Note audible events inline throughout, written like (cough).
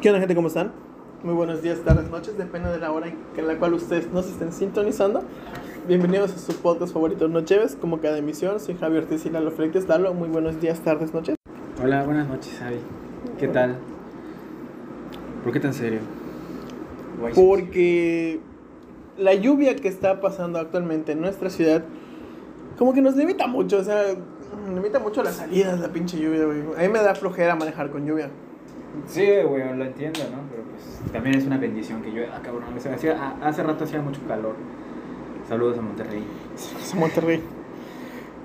¿Qué onda, gente? ¿Cómo están? Muy buenos días, tardes, noches, depende de la hora en la cual ustedes nos estén sintonizando. Bienvenidos a su podcast favorito Nocheves, como cada emisión. Soy Javier Ortiz y Lalo Freites. Lalo, muy buenos días, tardes, noches. Hola, buenas noches, Javi. ¿Qué tal? ¿Por qué tan serio? Guay, Porque la lluvia que está pasando actualmente en nuestra ciudad, como que nos limita mucho, o sea, limita mucho las salidas, la pinche lluvia, güey. A mí me da flojera manejar con lluvia. Sí, güey, lo entiendo, ¿no? Pero pues también es una bendición que yo, ah, cabrón, hacía- a- hace rato hacía mucho calor. Saludos a Monterrey. Es Monterrey.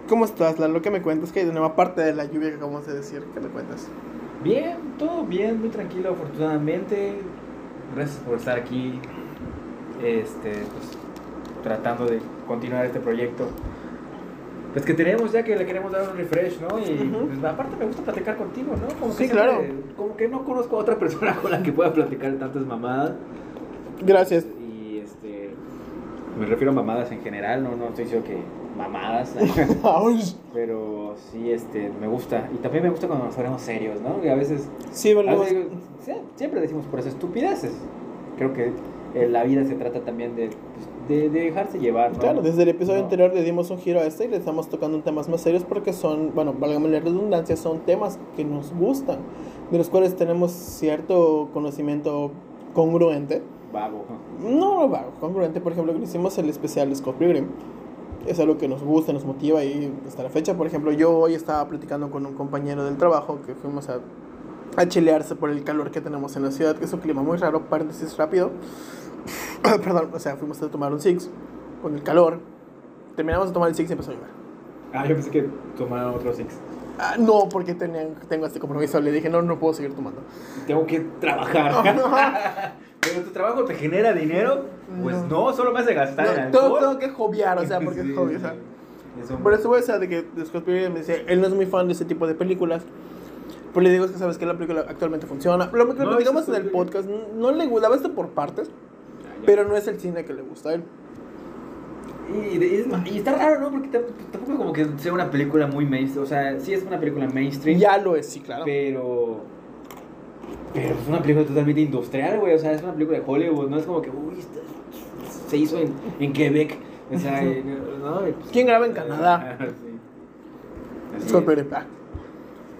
¿Cómo estás, Lalo? ¿Qué me cuentas? ¿Qué hay de nuevo? Aparte de la lluvia que acabamos de decir, ¿qué me cuentas? Bien, todo bien, muy tranquilo, afortunadamente. Gracias por estar aquí, este, pues, tratando de continuar este proyecto. Pues que tenemos ya que le queremos dar un refresh, ¿no? Y pues, aparte me gusta platicar contigo, ¿no? Como que Sí, siempre- claro. Como que no conozco a otra (laughs) persona con la que pueda platicar tantas mamadas. Gracias. Y este, me refiero a mamadas en general, no, no estoy diciendo que mamadas. (laughs) Pero sí, este, me gusta. Y también me gusta cuando nos ponemos serios, ¿no? Y a veces Sí, a veces, siempre decimos por eso estupideces. Creo que eh, la vida se trata también de, pues, de, de dejarse llevar, ¿no? Claro, desde el episodio No. anterior le dimos un giro a este y le estamos tocando temas más serios porque son, bueno, válgame la redundancia, son temas que nos gustan, de los cuales tenemos cierto conocimiento congruente. Vago. No, no, vago, congruente, por ejemplo, que hicimos el especial de Scott Pilgrim. Es algo que nos gusta, nos motiva y hasta la fecha, por ejemplo, yo hoy estaba platicando con un compañero del trabajo que fuimos a, a chilearse por el calor que tenemos en la ciudad, que es un clima muy raro, paréntesis rápido. (coughs) Perdón, o sea, fuimos a tomar un Six con el calor. Terminamos de tomar el Six y empezó a llover. Ah, yo pensé que tomaron otro six. Ah, no, porque tenía, tengo este compromiso. Le dije, no, no puedo seguir tomando. Tengo que trabajar. (laughs) Pero tu trabajo te genera dinero, pues no, solo me hace gastar No, tengo, que joviar, o sea, porque Sí, es hobby, o sea. Eso- Por eso, güey, o sea, de que Pilgrim me dice, él no es muy fan de ese tipo de películas. Pero le digo, es que sabes que la película actualmente funciona. Lo que No, eso en el podcast, no le gusta, la ves por partes. Pero no es el cine que le gusta a él. Y, es- está raro, ¿no? Porque tam- tampoco como que sea una película muy mainstream. O sea, sí es una película mainstream. Ya lo es, sí, claro. Pero. Pero es una película totalmente industrial, güey. O sea, es una película de Hollywood. No es como que, uy, esta- se hizo en, en Quebec. O sea, (laughs) no. pues- ¿Quién graba en Canadá? (laughs) sí. Scott es. Ah.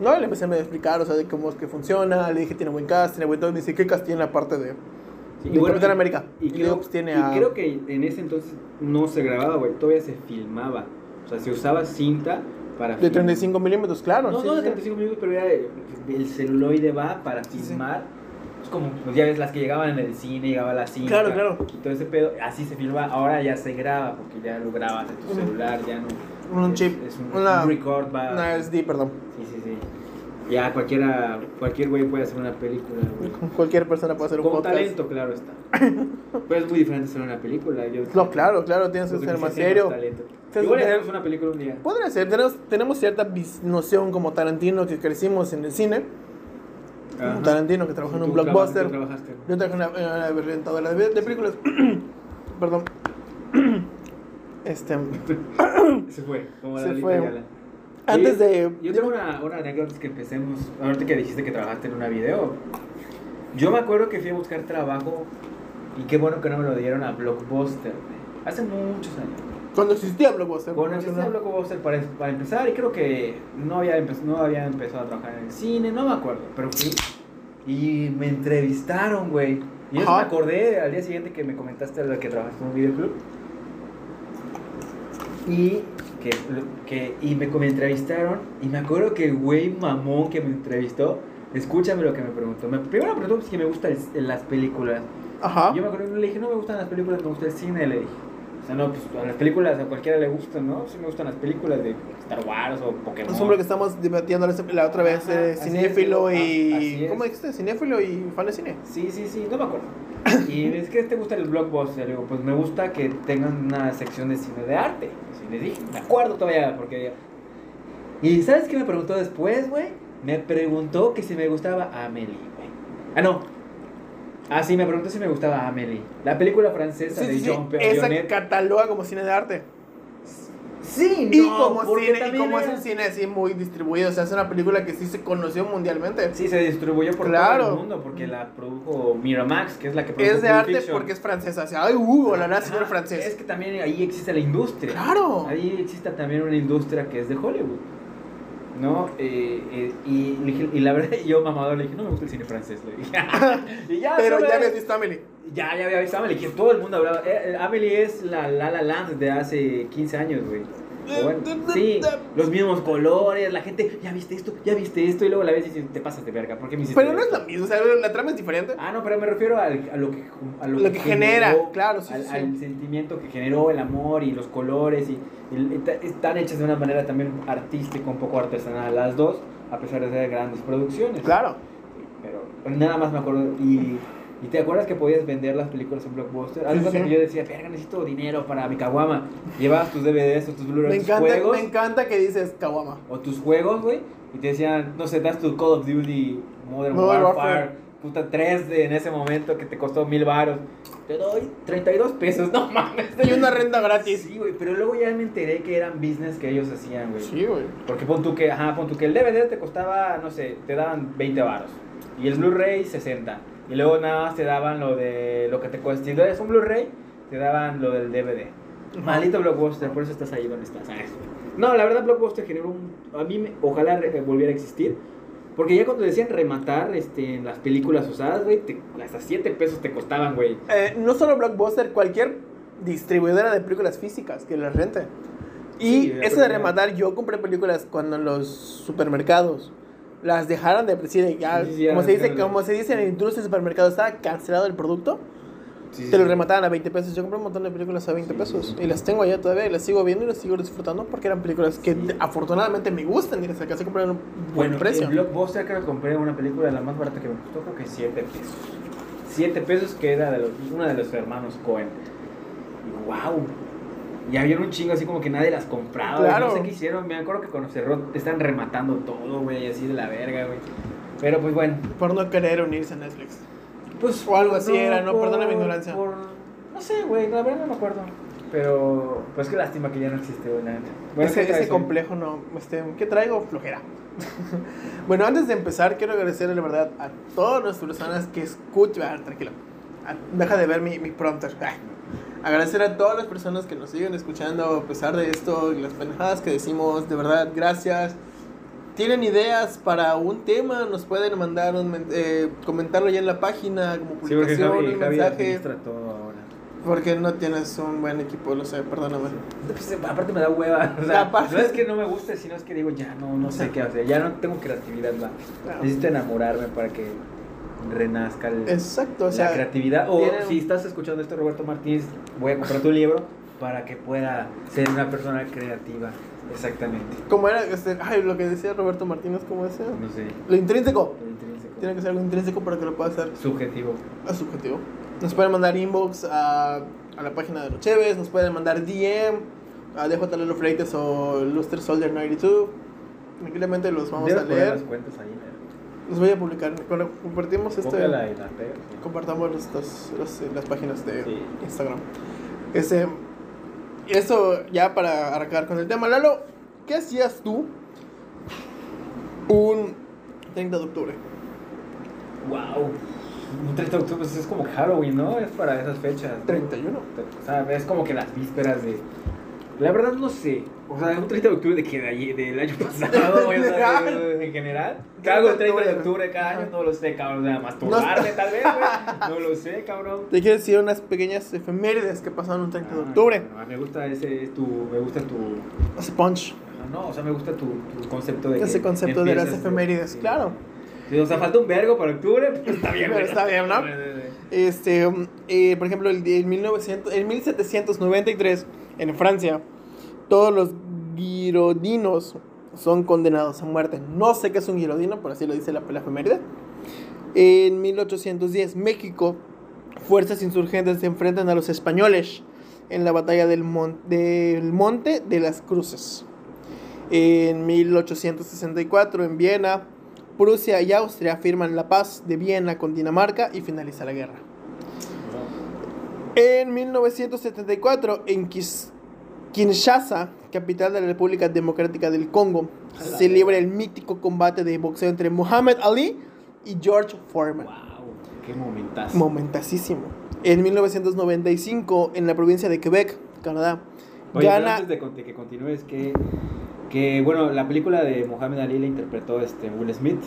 No, le empecé a explicar, o sea, de cómo es que funciona. Le dije, tiene buen cast, tiene buen todo. Me dice, ¿qué cast tiene la parte de, Sí, Capitán América? Y, Y creo, digo, tiene y a. creo que en ese entonces no se grababa, güey. Todavía se filmaba. O sea, se usaba cinta para De film- 35 milímetros, claro. No, sí, no de sí. 35 minutos, pero era el, el celuloide va para filmar. Es como, pues ya ves, las que llegaban en el cine, llegaba la cinta. Claro, claro. Y todo ese pedo, así se filma. Ahora ya se graba, porque ya lo grabas en tu celular, ya no. Un es- chip, Es un, una- un record, va. Una SD, perdón. Sí, sí, sí. Ya cualquiera, cualquier güey puede hacer una película, güey. Cualquier persona puede hacer un Con podcast. talento, claro está. (laughs) Pero es muy diferente hacer una película. Yo, No, claro, claro, tienes que ser más serio. Igual sí. hacemos una película un día. Podría ser, tenemos, tenemos cierta noción como Tarantino que crecimos en el cine. Como. Tarantino que trabajó en un blockbuster. Yo trabajé en una, en una rentadora de, películas. (clears throat) Perdón. (clears throat) Este. (laughs) Se fue, como Se la fue. (laughs) Antes de. Yo tengo una, una anécdota que empecemos. Ahorita que dijiste que trabajaste en una video. Yo me acuerdo que fui a buscar trabajo y qué bueno que no me lo dieron a Blockbuster. Hace muchos años. Cuando existía Blockbuster. Cuando existía Blockbuster para, para empezar y creo que no había, no había empezado a trabajar en el cine, no me acuerdo. Pero fui y me entrevistaron, güey. Y eso Ajá. me acordé al día siguiente que me comentaste lo que trabajaste en un videoclub. Y que, que y me, me entrevistaron y me acuerdo que el güey mamón que me entrevistó, escúchame lo que me preguntó. Me, primero me preguntó si me gustan las películas. Ajá. Yo me acuerdo que le dije, no me gustan las películas, me gusta el cine, le dije. O sea, no, pues a las películas a cualquiera le gustan, ¿no? Sí me gustan las películas de Star Wars o Pokémon. Es hombre que estamos debatiendo la- otra vez, Ajá, eh, cinéfilo es. y. Ah. ¿Cómo dijiste? Cinéfilo y fan de cine. Sí, sí, sí, no me acuerdo. Y es que te gusta el blockbuster, le digo, pues me gusta que tengan una sección de cine de arte. Así le dije, me acuerdo todavía, porque... ¿Y sabes qué me preguntó después, güey? Me preguntó que si me gustaba Amelie, güey. Ah, no. Ah, sí, me preguntó si me gustaba Amelie. La película francesa Sí, de sí, sí. Jean Esa cataloga como cine de arte. Sí, Y no, como, porque cine, y también como es un cine así muy distribuido, o sea, es una película que sí se conoció mundialmente. Sí, se distribuyó por Claro. todo el mundo porque la produjo Miramax, que es la que produjo Es de Pulp arte Fiction. porque es francesa. O sea, ay, uh, hola, señor Ajá, francés. Es que también ahí existe la industria. Claro. Ahí existe también una industria que es de Hollywood. ¿No? Eh, eh, y, le dije- y la verdad, (laughs) yo mamador le dije, no me gusta el cine francés. Le dije. (laughs) y ya, (laughs) Pero ya habías visto Amelie. Ya, ya había visto a Amelie, que todo el mundo hablaba. Eh, eh, Amelie es la La La Land de hace 15 años, güey. Bueno, sí, los mismos colores, la gente, ya viste esto, ya viste esto, y luego la ves y dices, te pasas de verga, ¿por qué me hiciste Pero no es esto?" lo mismo, o sea, la trama es diferente. Ah, no, pero me refiero al- a lo que, a lo Lo que genera, claro, sí, al, sí. al sentimiento que generó el amor y los colores y, están hechas de una manera también artística, un poco artesanal las dos, a pesar de ser grandes producciones. Claro. Pero nada más me acuerdo y, y te acuerdas que podías vender las películas en Blockbuster. De Sí, sí. que yo decía, verga, necesito dinero para mi caguama. Llevabas tus DVDs o tus Blu-ray, Me tus encanta, juegos me encanta que dices Kawama. o tus juegos, güey, y te decían, no sé, das tu Call of Duty Modern, Modern Warfare, Warfare. puta 3 de, en ese momento que te costó mil baros. Te doy 32 pesos, (laughs) no mames. Hay una renta gratis. Sí, güey, pero luego ya me enteré que eran business que ellos hacían, güey. Sí, güey. Porque pon tú que, ajá, pon tú que el DVD te costaba, no sé, te daban 20 baros. Y el Blu-ray 60. Y luego nada más te daban lo de lo que te cuesta. Si es un Blu-ray, te daban lo del DVD. Maldito Blockbuster, por eso estás ahí donde estás. ¿sabes? No, la verdad Blockbuster generó un... A mí me- ojalá re- volviera a existir. Porque ya cuando decían rematar este, en las películas usadas, güey, hasta 7 pesos te costaban, güey. Eh, no solo Blockbuster, cualquier distribuidora de películas físicas que las rente. Y Sí, eso de rematar, yo compré películas cuando en los supermercados las dejaron de decir ya, Sí, sí, como, se dice, de- como se dice en la industria del supermercado, estaba cancelado el producto, Sí, te lo sí. remataban a 20 pesos. Yo compré un montón de películas a 20 pesos y las tengo allá todavía y las sigo viendo y las sigo disfrutando porque eran películas que Sí. afortunadamente me gustan y las alcancé a comprar a un buen Bueno, precio. en Blockbuster creo que compré una película la más barata que me costó, creo que 7 pesos. 7 pesos que era de los, una de los hermanos Cohen. Wow. Y había un chingo así como que nadie las compraba. Claro. No sé qué hicieron. Me acuerdo que cuando cerró te están rematando todo, güey, así de la verga, güey. Pero pues bueno. Por no querer unirse a Netflix. Pues, O algo así era, ¿no? Perdona mi ignorancia. por- no sé, güey, la verdad no me acuerdo. Pero, pues qué lástima que ya no existe, güey. Bueno, ese, ¿qué traes ese complejo no. Este, ¿Qué traigo? Flojera. (laughs) bueno, antes de empezar, quiero agradecerle la verdad a todas las personas que escuchan. Ah, tranquilo. Ah, deja de ver mi, mi prompter. Agradecer a todas las personas que nos siguen escuchando a pesar de esto y las pendejadas que decimos. De verdad, gracias. ¿Tienen ideas para un tema? Nos pueden mandar un eh, comentarlo ya en la página como Sí, porque publicación, Javi, un Javi mensaje. administra todo ahora. Porque no tienes un buen equipo, lo sé, perdóname. Pues, aparte me da hueva. O sea, Aparte- no es que no me guste, sino es que digo, ya no, no sé qué hacer. Ya no tengo creatividad. Claro. Necesito enamorarme para que renazca el- Exacto, o sea. la creatividad. O si estás escuchando esto, Roberto Martínez, voy a comprar tu libro para que pueda ser una persona creativa. Exactamente. Como era, este, ay, lo que decía Roberto Martínez, ¿cómo decía? No sé. Lo intrínseco. lo intrínseco. Tiene que ser algo intrínseco para que lo pueda hacer Subjetivo. a subjetivo. Nos pueden mandar inbox a, a la página de los Cheves, nos pueden mandar DM a DJ Lelo Freites o Luster Soldier 92. Tranquilamente los vamos a poner leer. las cuentas ahí. Los voy a publicar. Cuando compartimos este. Cópiala y la pegas, sí. Compartamos los- los- los- las páginas de Sí. Instagram. Este, eso ya para arrancar con el tema. Lalo, ¿qué hacías tú un 30 de octubre? Wow. Un 30 de octubre pues, es como Halloween, ¿no? Es para esas fechas. ¿no? 31. O sea, es como que las vísperas de. La verdad no sé. O sea, un 30 de octubre de que de allí- del año pasado, güey, o sea, en general. ¿Qué hago el 30 de octubre cada año? No lo sé, cabrón. O sea, masturbarme tal vez, güey. (laughs) No lo sé, cabrón. Te quiero decir unas pequeñas efemérides que pasaron un 30 de Ah, octubre. no, me gusta ese, tu, me gusta tu, Sponge. no, o sea, me gusta tu, tu concepto de Ese concepto de las efemérides, claro. Sí, o sea, falta un vergo para octubre, está bien, Pero está bien, ¿no? (laughs) Este, um, eh, por ejemplo, el, el 1900, en 1793, en Francia, todos los girodinos son condenados a muerte. No sé qué es un girodino, pero así lo dice la, la. En 1810, México, fuerzas insurgentes se enfrentan a los españoles en la batalla del, del Monte de las Cruces. En 1864, en Viena, Prusia y Austria firman la paz de Viena con Dinamarca y finaliza la guerra. En 1974, en Kinshasa, capital de la República Democrática del Congo, A la celebra el mítico combate de boxeo entre Muhammad Ali y George Foreman. Wow, qué momentazo. Momentasísimo. En 1995, en la provincia de Quebec, Canadá, Oye, gana. antes de, que continúes, que, que, bueno, la película de Mohamed Ali la interpretó este Will Smith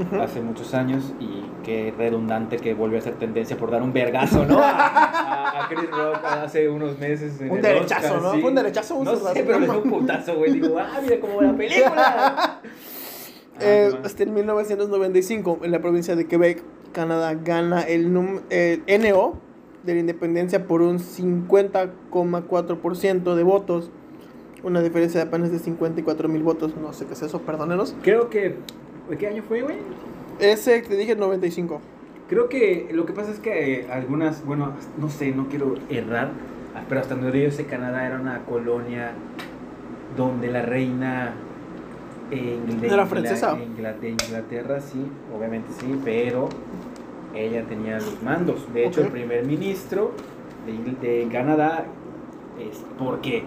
Ujú. hace muchos años y qué redundante que volvió a ser tendencia por dar un vergazo, ¿no? A, a- a Chris Rock hace unos meses. en Un el derechazo, Oscar, ¿no? sí. Fue un derechazo, un No sé, pero le dio un putazo, güey. Digo, ah, mira cómo va la película. (laughs) Eh, Ah, hasta en 1995, en la provincia de Quebec, Canadá gana el, num- el NO de la independencia por un 50,4% de votos. Una diferencia de apenas de 54 mil votos. No sé qué es eso, perdónenos. Creo que. ¿Qué año fue, güey? Ese te dije 95. Creo que lo que pasa es que eh, algunas, bueno, no sé, no quiero errar, ah, pero hasta donde yo sé, Canadá era una colonia donde la reina eh, de ¿Era francesa? De Inglaterra, sí, obviamente sí, pero ella tenía los mandos. De hecho, el primer ministro de, de Canadá es porque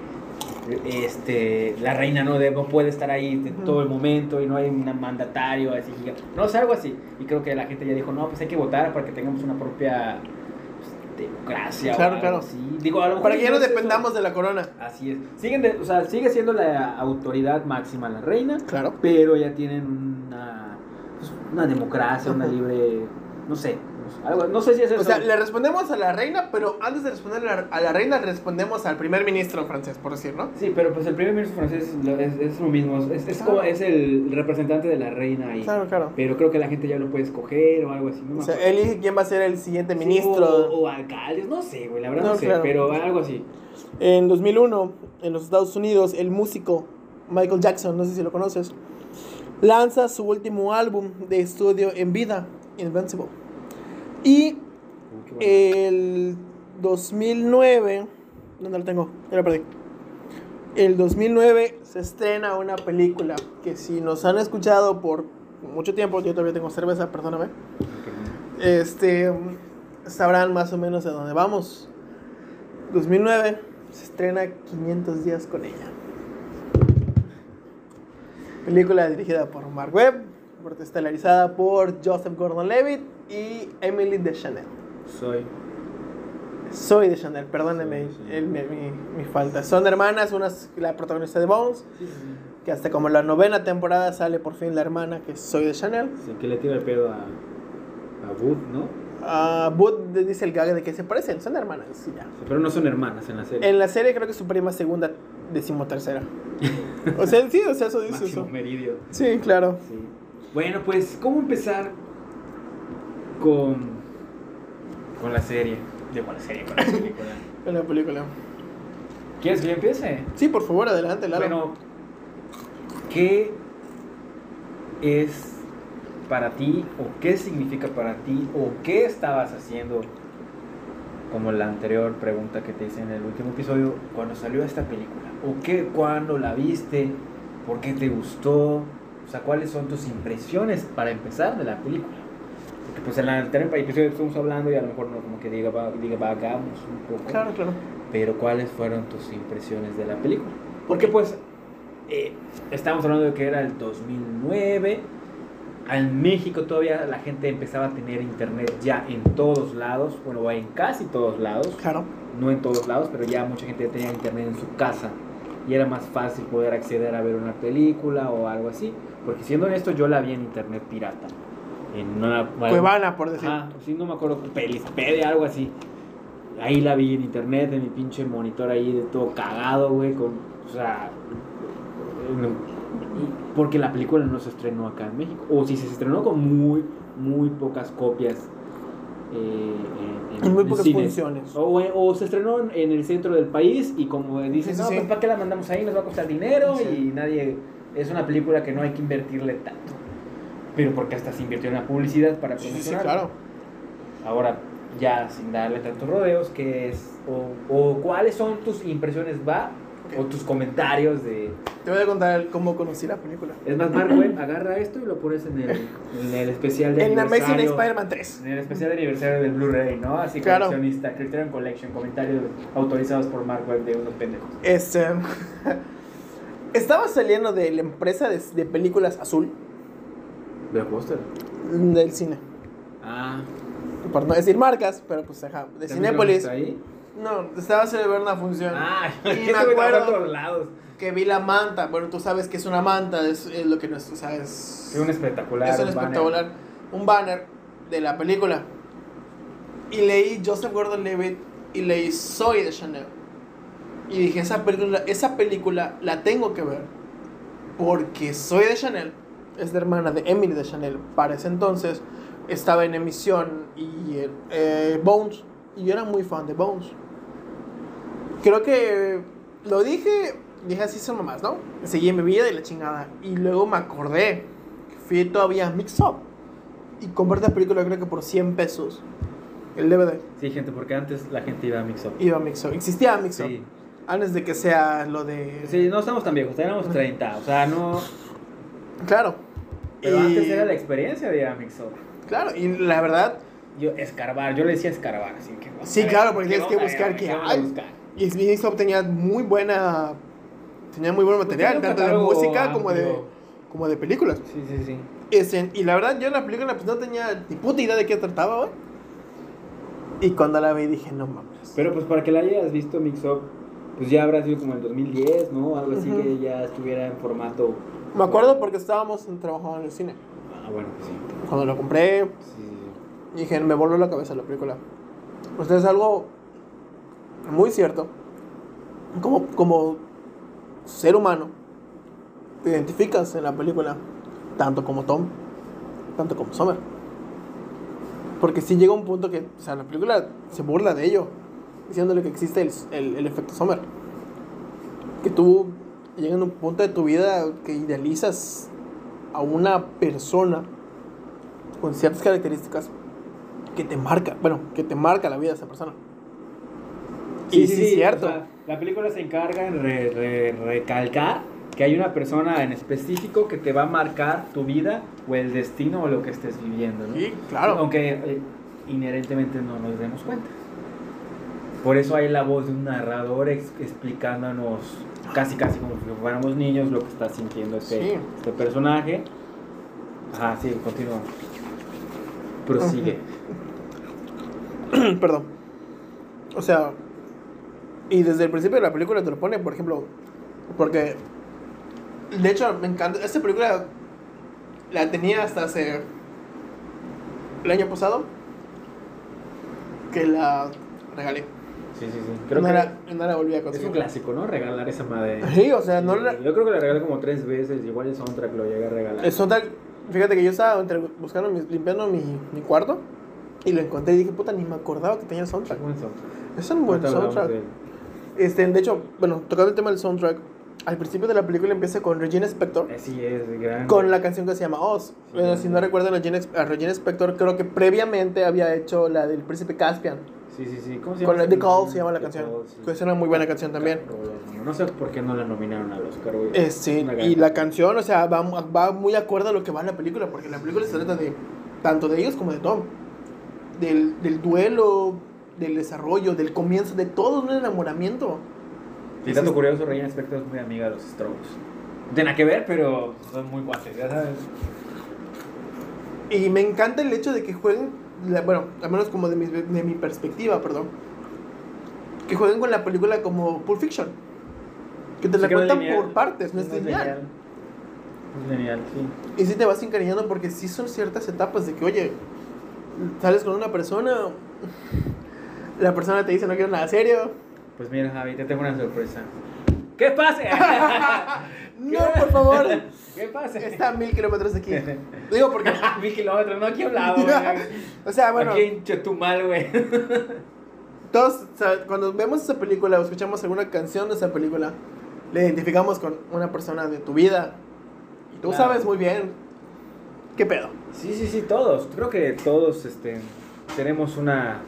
este, la reina no, debe- no puede estar ahí de todo el momento y no hay un mandatario así gigante. No, o sea, algo así. Y creo que la gente ya dijo, no, pues hay que votar para que tengamos una propia pues, democracia. Claro, claro. así. Digo, a lo mejor Para que ya no es eso. dependamos de la corona. Así es. Siguen de- o sea, sigue siendo la autoridad máxima la reina, Claro. pero ya tienen una, pues, una democracia, una libre, no sé, algo, no sé si es eso. O sea, le respondemos a la reina, pero antes de responder a la, a la reina, respondemos al primer ministro francés, por decir, ¿no? Sí, pero pues el primer ministro francés es, es lo mismo, es, es, Claro. como, es el representante de la reina ahí. Claro, claro. Pero creo que la gente ya lo puede escoger o algo así. No O sea, elige quién va a ser el siguiente Sí, ministro. o, o alcaldes, no sé, güey, la verdad no, No, sé, claro. pero algo así. En 2001, en los Estados Unidos, el músico Michael Jackson, no sé si lo conoces, lanza su último álbum de estudio en vida, Invincible. Y el 2009, ¿dónde lo tengo? Ya lo perdí. El 2009 se estrena una película que si nos han escuchado por mucho tiempo, yo todavía tengo cerveza, perdóname, este, sabrán más o menos a dónde vamos. 2009 se estrena 500 días con ella. Película dirigida por Mark Webb, estelarizada por Joseph Gordon-Levitt y Emily Deschanel. Soy. Soy Deschanel, perdónenme Sí, sí. el- mi, mi- mi falta. Son hermanas, una es la protagonista de Bones, que hasta como la novena temporada sale por fin la hermana, que es Soy Deschanel. Sí, que le tira el pedo a, a Wood, ¿no? Uh, Bud dice el gag de que se parecen, son hermanas, y ya. Sí, pero no son hermanas en la serie. En la serie creo que es su prima segunda, decimotercera. (laughs) O sea, sí, o sea, eso dice Máximo eso. Meridio. Sí, claro. Sí. Bueno, pues, ¿cómo empezar con, con la serie? Digo, con la serie, con la película. (laughs) En la película. ¿Quieres que yo empiece? Sí, por favor, adelante, Lalo. Bueno, ¿qué es para ti o qué significa para ti o qué estabas haciendo? Como la anterior pregunta que te hice en el último episodio, cuando salió esta película. ¿O qué, cuándo la viste? ¿Por qué te gustó? O sea, ¿cuáles son tus impresiones para empezar de la película? Pues en el anterior episodio estuvimos hablando y a lo mejor no como que diga, divagamos un poco. Claro, claro. Pero ¿cuáles fueron tus impresiones de la película? Porque pues eh, estamos hablando de que era el 2009. En México todavía la gente empezaba a tener internet ya en todos lados, bueno, en casi todos lados, Claro. no en todos lados, pero ya mucha gente tenía internet en su casa y era más fácil poder acceder a ver una película o algo así, porque siendo honesto yo la vi en internet pirata. En una, Cuevana, por decir. Ajá, sí, no me acuerdo, Pelispedia, algo así. Ahí la vi en internet, en mi pinche monitor ahí de todo cagado, güey, con, o sea, porque la película no se estrenó acá en México, o si se estrenó con muy, muy pocas copias. eh, en, En muy pocas cines. funciones. O, o se estrenó en- el centro del país y como dicen, Sí, sí, no, sí. pues ¿para qué la mandamos ahí? Nos va a costar dinero Sí. y nadie... Es una película que no hay que invertirle tanto. Pero porque hasta se invirtió en la publicidad para Sí, sí, promocionar. claro. Ahora, ya sin darle tantos rodeos, ¿qué es? O, o cuáles son tus impresiones? ¿Va O tus comentarios de... Te voy a contar cómo conocí la película. Es más, Mark Webb agarra esto y lo pones en el, en el especial de En Amazing aniversario. Spider-Man 3. En el especial de aniversario del Blu-ray, ¿no? Así Claro. coleccionista, Criterion Collection, comentarios autorizados por Mark Webb de unos pendejos. Este. (laughs) Estaba saliendo de la empresa de, de películas azul ¿Blockbuster? del cine. Ah. Por no decir marcas, pero pues ajá. De Cinépolis. ahí? No, estaba ver una función. Ah, (laughs) Y ¿qué me acuerdo. todos lados? Que vi la manta. Bueno, tú sabes que es una manta. Es, es lo que no es. O sea, es. Un espectacular. es un un banner. espectacular. Un banner de la película. Y leí Joseph Gordon Levitt. Y leí Soy de Chanel. Y dije, esa película, esa película la tengo que ver. Porque Soy de Chanel es la hermana de Emily de Chanel. Para ese entonces estaba en emisión y eh, Bones. Y yo era muy fan de Bones. Creo que lo dije, dije así son mamás, ¿no? Seguí mi vida y la chingada. Y luego me acordé que fui todavía a Mix Up. Y compré la película creo que por 100 pesos. El DVD. Sí, gente, porque antes la gente iba a Mix Up. Iba a Mix Up. Existía Mix Up. Sí. Antes de que sea lo de... Sí, no estamos tan viejos, teníamos 30, o sea, no... Claro. Pero Y- antes era la experiencia de ir a Mix Up. Claro, y la verdad, Yo, escarbar, yo le decía escarbar, así que... Sí, claro, porque ¿qué tienes que buscar qué hay. buscar? y Mix Up tenía muy buena... Tenía muy buen Pues material, tanto de música como de, como de películas. Sí, sí, sí. Este, y la verdad, yo en la película pues, no tenía ni puta idea de qué trataba, güey. Y cuando la vi dije, no mames. Pero pues para que la hayas visto Mix Up, pues ya habrá sido como el 2010, ¿no? Algo así que ya estuviera en formato... Me acuerdo porque estábamos trabajando en el cine. Ah, bueno, pues sí. Cuando lo compré, Sí, sí, sí. dije, me voló la cabeza la película. Pues es algo muy cierto. Como, como ser humano, te identificas en la película, tanto como Tom, tanto como Summer. Porque si llega un punto que, o sea, la película se burla de ello, diciéndole que existe el, el, el efecto Summer. Que tú llegas a un punto de tu vida que idealizas a una persona con ciertas características que te marca, bueno, que te marca la vida de esa persona. y sí, es cierto. o sea, la película se encarga en re- re- recalcar que hay una persona en específico que te va a marcar tu vida o el destino o lo que estés viviendo. ¿no? Sí, claro. Aunque eh, inherentemente no nos demos cuenta. Por eso hay la voz de un narrador ex- explicándonos casi casi como si fuéramos niños lo que está sintiendo este, Sí. este personaje. Ajá, sí, continúa. Prosigue. (clears throat) Perdón. O sea, y desde el principio de la película te lo pone, por ejemplo, porque de hecho me encanta, esta película la tenía hasta hace el año pasado que la regalé. Sí, sí, sí. Creo no, que la volví a es conseguir. un clásico, ¿no? Regalar esa madre. Sí, o sea, no Sí, la, Yo creo que la regalé como tres veces. Igual el soundtrack lo llegué a regalar. el soundtrack, fíjate que yo estaba entre- buscando, mi- limpiando mi, mi cuarto y lo encontré y dije, puta, ni me acordaba que tenía el soundtrack. Buen soundtrack. Es un buen soundtrack. de. Este, de hecho, bueno, tocando el tema del soundtrack, al principio de la película empieza con Regina Spector, Sí, es gran. con la canción que se llama Oz. Bueno, si no recuerdan, a Regina Spector creo que previamente había hecho la del Príncipe Caspian. Sí, sí, sí. ¿Cómo se Con llama? la The Call se llama la The canción. Call, sí. Que es una muy buena canción también. No sé por qué no la nominaron al Oscar. Eh, sí, y la canción, o sea, va, va muy acorde a lo que va en la película, porque la película se trata de tanto de ellos como de Tom. Del, del duelo, del desarrollo, del comienzo, de todo un enamoramiento. Y dato curioso, Regina Spector es muy amiga de los Strokes. No tiene nada que ver, pero son muy guantes, ya sabes. Y me encanta el hecho de que jueguen, la- bueno, al menos como de mi, de mi perspectiva, perdón, que jueguen con la película como Pulp Fiction. Que te Sí, la no es cuentan lineal. por partes, no es lineal. Es lineal, sí. Y sí te vas encariñando porque sí son ciertas etapas de que, oye, sales con una persona, la persona te dice no quiero nada serio. Pues mira, Javi, te tengo una sorpresa. ¿Qué pase? (laughs) (laughs) No, por favor, (laughs) ¿Qué pase? está a mil kilómetros de aquí. (laughs) Digo porque, (laughs) Mil kilómetros, no aquí a un lado, güey. o sea, bueno, Aquí en Chetumal, güey. todos, o sea, cuando vemos esa película o escuchamos alguna canción de esa película, le identificamos con una persona de tu vida. Y tú Claro. sabes muy bien qué pedo. Sí, sí, sí, todos. Creo que todos este, tenemos una,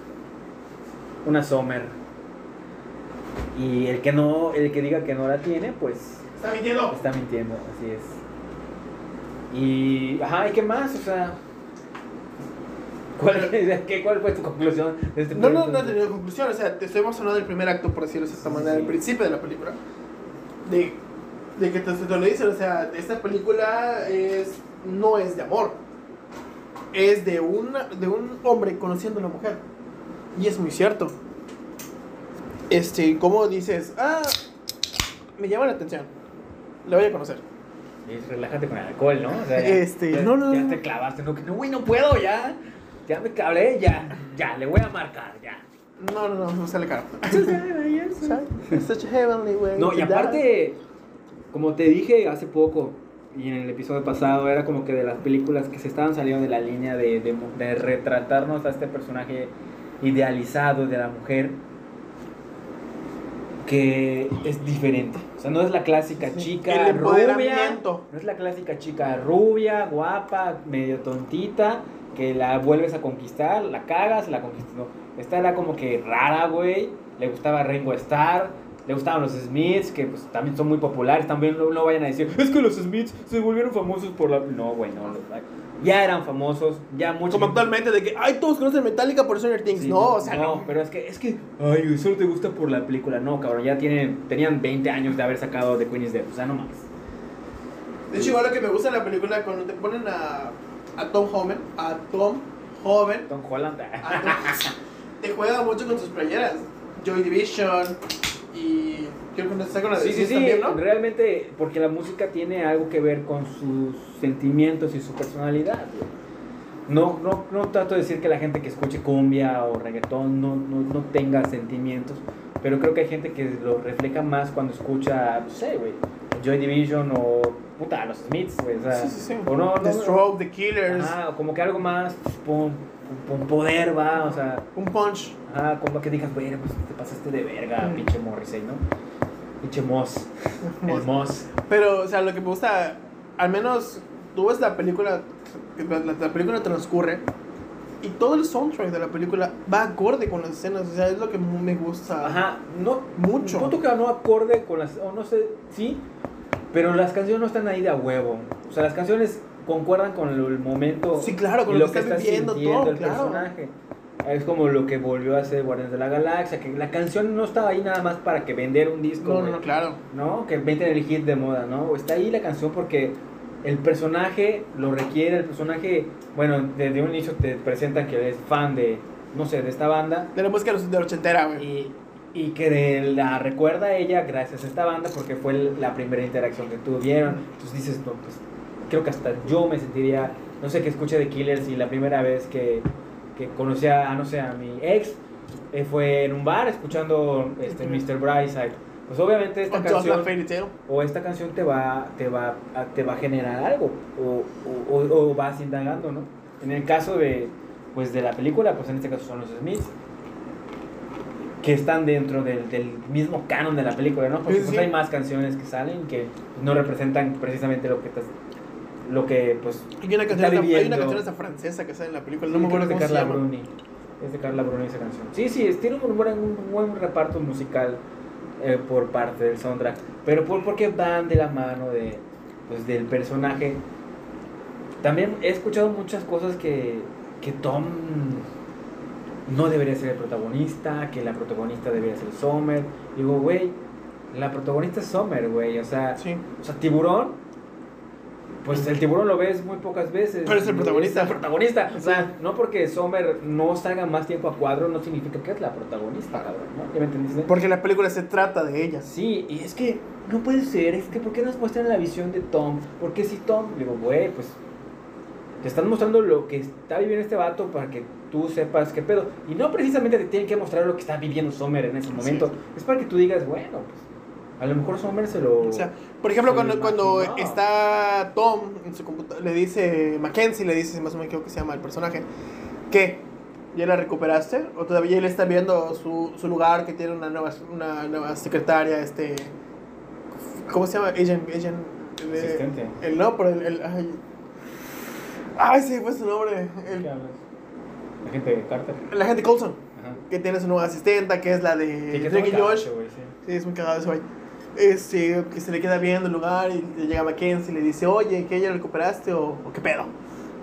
una Sommer. Y el que no, el que diga que no la tiene, pues Está mintiendo. está mintiendo, así es. Y, ajá, ¿y qué más? O sea, ¿cuál, qué, ¿cuál fue tu conclusión de este No, no, no he tenido conclusión. O sea, te estoy emocionado del primer acto, por decirlo de esta manera, sí. el principio de la película. De, de que te, te lo dicen, o sea, esta película es, no es de amor. Es de, una, de un hombre conociendo a una mujer. Y es muy cierto. Este, como dices, ah, me llama la atención. La voy a conocer. Es relájate con el alcohol, ¿no? O sea, ya, Este, ya- no, no, ya no. te clavaste, no, que no, güey, no puedo, ya. Ya me cabré, ya, ya, le voy a marcar, ya. No, no, no, me sale caro. (laughs) (laughs) Such a heavenly way No, y aparte, como te dije hace poco y en el episodio pasado, era como que de las películas que se estaban saliendo de la línea de, de, de retratarnos a este personaje idealizado de la mujer que es diferente. O sea, no es la clásica chica el rubia. No es la clásica chica rubia, guapa, medio tontita, que la vuelves a conquistar, la cagas, la conquistas. No. Esta era como que rara, güey. Le gustaba Ringo Starr, le gustaban los Smiths, que pues también son muy populares. También no, no vayan a decir, es que los Smiths se volvieron famosos por la. No, güey, no. los- Ya eran famosos, ya mucho. Como actualmente, de que, ay, todos conocen Metallica por Stranger Things. Sí, no, o sea, no, no. pero es que, es que, ay, solo te gusta por la película. No, cabrón, ya tienen, tenían 20 años de haber sacado The Queen is Dead. O sea, no más. De hecho, igual lo que me gusta de la película, cuando te ponen a, a Tom Homan, a Tom Joven, Tom Holland. a Tom- te juega mucho con sus playeras. Joy Division y con la Sí, sí, sí, también, ¿no? realmente, porque la música tiene algo que ver con sus sentimientos y su personalidad. No, no, no trato de decir que la gente que escuche cumbia o reggaetón no, no, no tenga sentimientos, pero creo que hay gente que lo refleja más cuando escucha, no sé, güey, Joy Division o, puta, los Smiths, güey, o sea, Sí, sí, sí. o no, no, The Stroke, The Killers, o como que algo más, pum, poder, va, o sea, un punch. Ajá, como que digas, güey, pues te pasaste de verga, Mm. pinche Morrissey, ¿no? Pinche Moss, (laughs) el Moss. Pero, o sea, lo que me gusta, al menos tú ves la película, la, la película transcurre y todo el soundtrack de la película va acorde con las escenas, o sea, es lo que me gusta. Ajá, no Mucho. Punto que no acorde con las o no sé, sí, pero las canciones no están ahí de a huevo. O sea, las canciones concuerdan con el, momento Sí, claro, con y lo que está viviendo sintiendo todo, el claro. personaje. Es como lo que volvió a hacer Guardianes de la Galaxia, que la canción no estaba ahí nada más para que vender un disco, No, no, güey. no, claro. ¿no? Que venden el hit de moda, ¿no? Está ahí la canción porque el personaje lo requiere, el personaje, bueno, desde un inicio te presentan que es fan de, no sé, de esta banda De la música de los- de la ochentera, güey. y, y que la recuerda a ella gracias a esta banda porque fue la primera interacción que tuvieron. Entonces dices, no, pues creo que hasta yo me sentiría, no sé, que escuche The Killers y la primera vez que, que conocí a, no sé, a mi ex eh, fue en un bar escuchando este, Mr. Brightside. Pues obviamente esta O canción o esta canción te va, te va, a, te va a generar algo, o, o, o- o vas indagando, ¿no? En el caso de, pues, de la película, pues en este caso son los Smiths, que están dentro del, del mismo canon de la película, ¿no? Porque Sí, pues, sí. hay más canciones que salen que no representan precisamente lo que estás, lo que, pues, Y una está canción, esa- hay una viviendo. canción esa francesa que sale en la película, Sí, no me creo acuerdo cómo es de se Carla llama. Bruni. Es de Carla Bruni esa canción. Sí, sí, tiene un buen, un buen reparto musical eh, por parte del soundtrack. Pero por, porque van de la mano de, pues, del personaje. También he escuchado muchas cosas que, que Tom no debería ser el protagonista, que la protagonista debería ser Summer. Digo, güey, la protagonista es Summer, güey. O sea, Sí. o sea, tiburón. Pues el tiburón lo ves muy pocas veces. Pero es el protagonista. el protagonista. O sea, no porque Sommer no salga más tiempo a cuadro, no significa que es la protagonista, cabrón. ¿no? ¿Ya me entendiste? Porque la película se trata de ella. Sí, y es que no puede ser. Es que, ¿por qué nos muestran la visión de Tom? Porque si Tom, digo, güey, pues te están mostrando lo que está viviendo este vato para que tú sepas qué pedo. Y no precisamente te tienen que mostrar lo que está viviendo Sommer en ese momento. Es para que tú digas, bueno, pues a lo mejor Sommer se lo. O sea, por ejemplo, cuando, cuando está Tom en su computadora, le dice, Mackenzie le dice, más o menos creo que se llama el personaje, que ya la recuperaste, o todavía él está viendo su, su lugar, que tiene una nueva, una nueva secretaria, este, ¿cómo se llama? Agent, agent, el- Asistente. el, no, pero el, el- ay, ay, sí, fue su nombre, el- ¿Qué hablas? La gente de Carter. la gente Coulson, Ajá. que tiene su nueva asistenta, que es la Sí, de que y muy Josh, güey, sí. Es muy cagado eso, güey. Este, que se le queda viendo el lugar y le llega Mackenzie y le dice, oye, ¿qué ya recuperaste o, o qué pedo?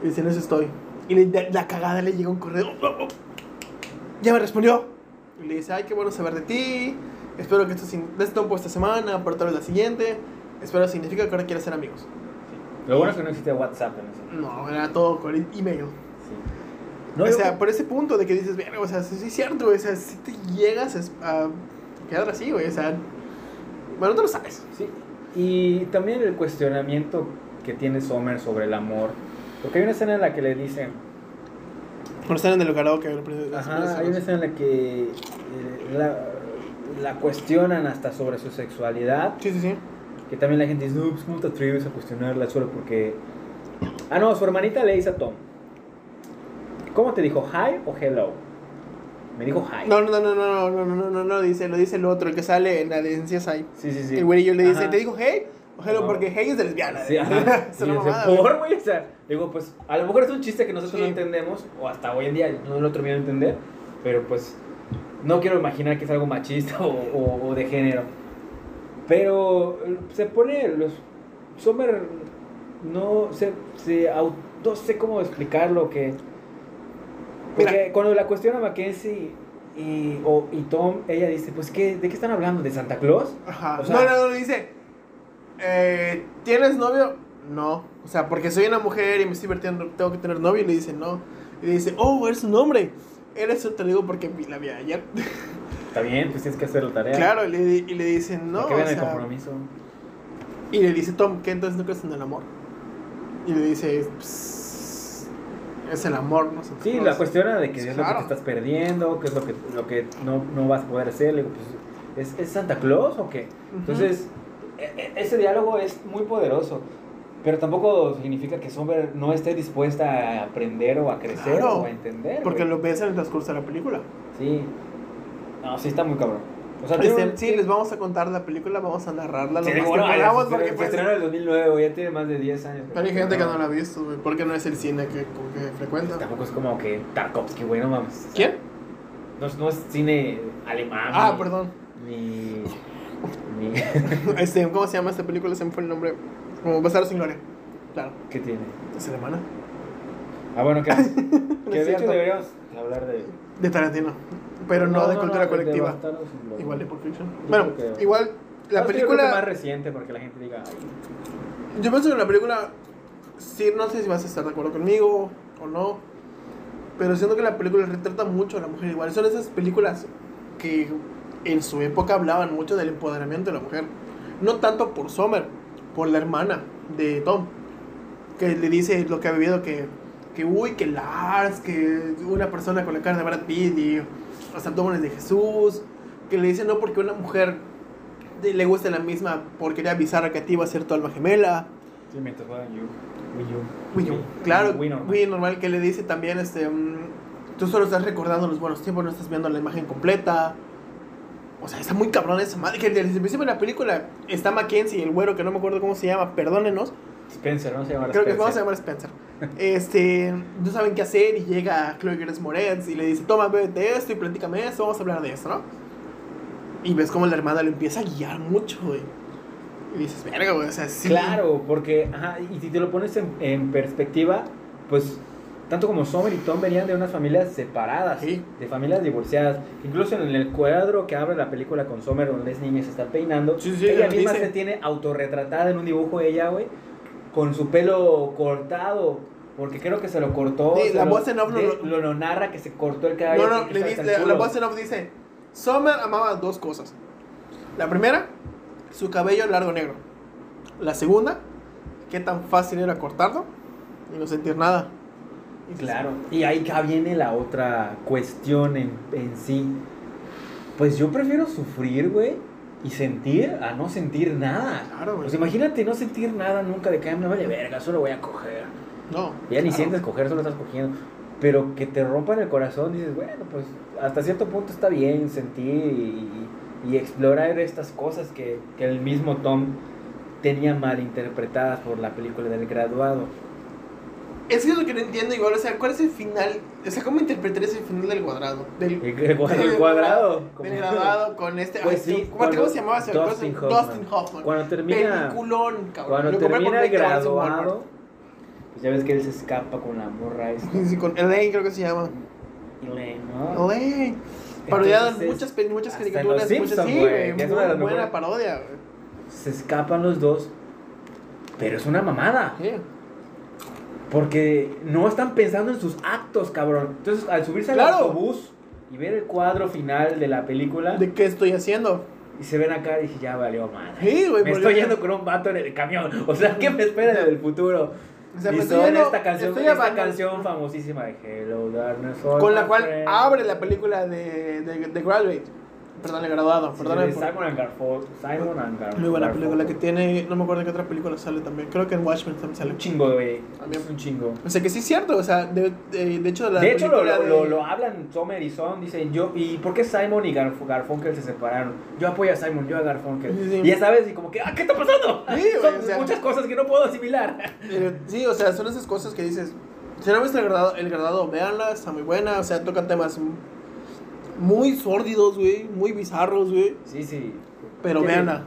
Y dice, en eso estoy. Y le- la cagada le llega un correo. "Oh, oh, Ya me respondió. Y le dice, ay, qué bueno saber de ti. Espero que esto sin- des tiempo esta semana, pero tal vez la siguiente. Espero significa que ahora quieres ser amigos. Lo bueno es que no existe WhatsApp en eso. No, era todo con el email. Sí. No, o yo- sea, por ese punto de que dices, verga, o sea, sí, sí es cierto, o sea, si te llegas a a quedar así, güey, o sea, bueno, tú lo sabes. Sí. Y también el cuestionamiento que tiene Sommer sobre el amor. Porque hay una escena en la que le dicen, Cuando están en el karaoke, Ajá, hay una escena en la que eh, la, la cuestionan hasta sobre su sexualidad. Sí, sí, sí. Que también la gente dice, no, pues ¿cómo te atreves a cuestionarla solo porque... Ah, no, su hermanita le dice a Tom. ¿Cómo te dijo, hi o hello? Me dijo hi. No, no, no, no, no, no, no, no, no, no, dice, lo dice el otro, el que sale en la de CSI. Sí, sí, sí. El güey yo le dice, Ajá. ¿te digo hey? O hello, No. porque hey es lesbiana. Sí, ajá. (laughs) es Y una mamada, güey. por, güey, o sea, digo, pues, a lo mejor es un chiste que nosotros Sí. no entendemos, o hasta hoy en día no lo termino de entender, pero pues, no quiero imaginar que es algo machista o, o- o de género. Pero se pone, los, Sommer no se, se no sé cómo explicarlo, que, porque Mira. cuando la cuestiona Mackenzie y, o, y Tom, ella dice, pues, ¿qué, ¿de qué están hablando? ¿De Santa Claus? Ajá. O sea- no, no, no, le dice, eh, ¿tienes novio? No. O sea, porque soy una mujer y me estoy divirtiendo, tengo que tener novio. Y le dice, no. Y le dice, oh, eres un hombre. Eres te lo digo porque la vi ayer. (laughs) Está bien, pues tienes que hacer la tarea. Claro, y le, y le dice, no. Que o vean el sea, compromiso. y le dice, Tom, ¿qué entonces no crees en el amor? Y le dice, "Pues, es el amor, no sé. Sí, la sé". cuestión de que es lo que te estás perdiendo, qué es lo que, lo que no, no vas a poder hacer. Le digo, pues, ¿es, ¿es Santa Claus o qué? Entonces, e- e- ese diálogo es muy poderoso. Pero tampoco significa que Sommer no esté dispuesta a aprender o a crecer Claro, o a entender. Porque lo ves en el transcurso de la película. Sí. No, sí está muy cabrón. O sea, tiene un- sí, les vamos a contar la película, vamos a narrarla lo Sí, más que bueno, podamos. se- Porque se pues, estrenó en el 2009, güey, ya tiene más de 10 años. pero hay gente que no la ha visto, güey, porque no es el cine que, que frecuenta. Tampoco es como que Tarkovsky, güey, no mames. O sea, ¿Quién? No, es- no es cine alemán. Ah, ni- perdón. Ni. ni (laughs) Este, ¿Cómo se llama esta película? Se me fue el nombre. Como Bastardo sin Gloria. Claro, ¿Qué tiene? es alemana. Ah, bueno, que, que de hecho deberíamos hablar de. De Tarantino. Pero no, de cultura colectiva. Gloria. igual de Pulp Fiction. Yo Bueno, que- igual la No, es que yo creo que película. más reciente porque la gente diga. "Ay, Yo pienso que la película, sí, no sé si vas a estar de acuerdo conmigo o no, pero siento que la película retrata mucho a la mujer igual. Son esas películas que en su época hablaban mucho del empoderamiento de la mujer. No tanto por Sommer, por la hermana de Tom, que le dice lo que ha vivido, que, que uy, que Lars, que una persona con la cara de Brad Pitt y los abdómenes de Jesús, que le dice no porque una mujer le guste la misma porquería bizarra que a ti va a ser tu alma gemela. Sí, You. Wii U. Claro, Wii normal. Wii normal que le dice también, este, mm, tú solo estás recordando los buenos tiempos, no estás viendo la imagen completa. O sea, está muy cabrón esa madre. Que desde el principio de la película está Mackenzie, el güero que no me acuerdo cómo se llama, perdónenos. Spencer, ¿no? Se llama Creo que Spencer. vamos a llamar Spencer. Este, no saben qué hacer y llega Chloe Grace Moretz y le dice, toma, bébete esto y platícame esto, vamos a hablar de esto, ¿no? Y ves como la hermana lo empieza a guiar mucho, güey. Y dices, verga, güey, o sea, sí. Claro, porque, ajá, y si te lo pones en, en perspectiva, pues tanto como Sommer y Tom venían de unas familias separadas, Sí. de familias divorciadas. Incluso en el cuadro que abre la película con Sommer, donde es niña y se está peinando, Sí, sí, ella misma dice. se tiene autorretratada en un dibujo ella, güey, con su pelo cortado. Porque creo que se lo cortó. Sí, la voz en off lo- lo, lo narra que se cortó el cabello. No, no, le dice, la, voz en off dice, Summer amaba dos cosas. La primera, su cabello largo negro. La segunda, qué tan fácil era cortarlo y no sentir nada. Y Claro, y ahí acá viene la otra cuestión en, en sí. Pues yo prefiero sufrir, güey, y sentir a no sentir nada. Claro, güey. Pues imagínate no sentir nada nunca de que "Ay, me vale verga, solo voy a coger. No. Ya ni sientes coger, solo estás cogiendo. Pero que te rompan el corazón, dices, bueno, pues hasta cierto punto está bien sentir y, y explorar estas cosas que, que el mismo Tom tenía mal interpretadas por la película del graduado. Es que es lo que no entiendo igual, o sea, ¿cuál es el final? O sea, ¿cómo interpretarías el final del cuadrado? Del, El, el cuadra- el del- cuadrado. Del graduado con este... Pues ay, sí, ¿Cómo, cuando- ¿Cómo se llamaba? ese? Dustin ¿Cómo se- Hoffman. Dustin Hoffman. Cuando termina, Peliculón, cabrón. cuando termina el 20 dólares en Walmart. graduado, pues ya ves que él se escapa con la morra esta. Sí, con Elaine creo que se llama. Elaine, ¿no? Elaine. Entonces, muchas, muchas caricaturas. Los muchas, sí, güey, es una buena parodia. güey. Se escapan los dos, pero es una mamada. Sí. Porque no están pensando en sus actos, cabrón. Entonces, al subirse al autobús y ver el cuadro final de la película, ¿De qué estoy haciendo? y se ven acá, dije, ya valió madre. Sí, güey. Me estoy yendo con un vato en el camión. O sea, ¿qué me espera en el futuro? O sea, y estoy yendo- esta canción, estoy esta abandonando- canción famosísima de Hello Darkness. Con la cual abre la película de, de, de Graduate. Perdón, el graduado. Sí, Perdón. de Simon and Garfunkel. Simon and Gar- Muy buena Garfunkel. película que tiene. No me acuerdo qué otra película sale también. Creo que en Watchmen también sale. Un chingo, güey. También. Un chingo. O sea que sí es cierto. O sea, de, de, de hecho, la de hecho, lo, lo, de- lo, lo hablan Sommer y Son. Dicen, yo, ¿y por qué Simon y Garf- Garfunkel se separaron? Yo apoyo a Simon, yo a Garfunkel. Sí, sí. Y ya sabes, y como que, ah, ¿qué está pasando? Sí, (laughs) Son o sea- muchas cosas que no puedo asimilar. Pero, sí, o sea, son esas cosas que dices. Si no han visto el graduado, el graduado véanla, está muy buena. O sea, tocan temas muy sórdidos, güey. Muy bizarros, güey. Sí, sí. Pero Tiene véanla.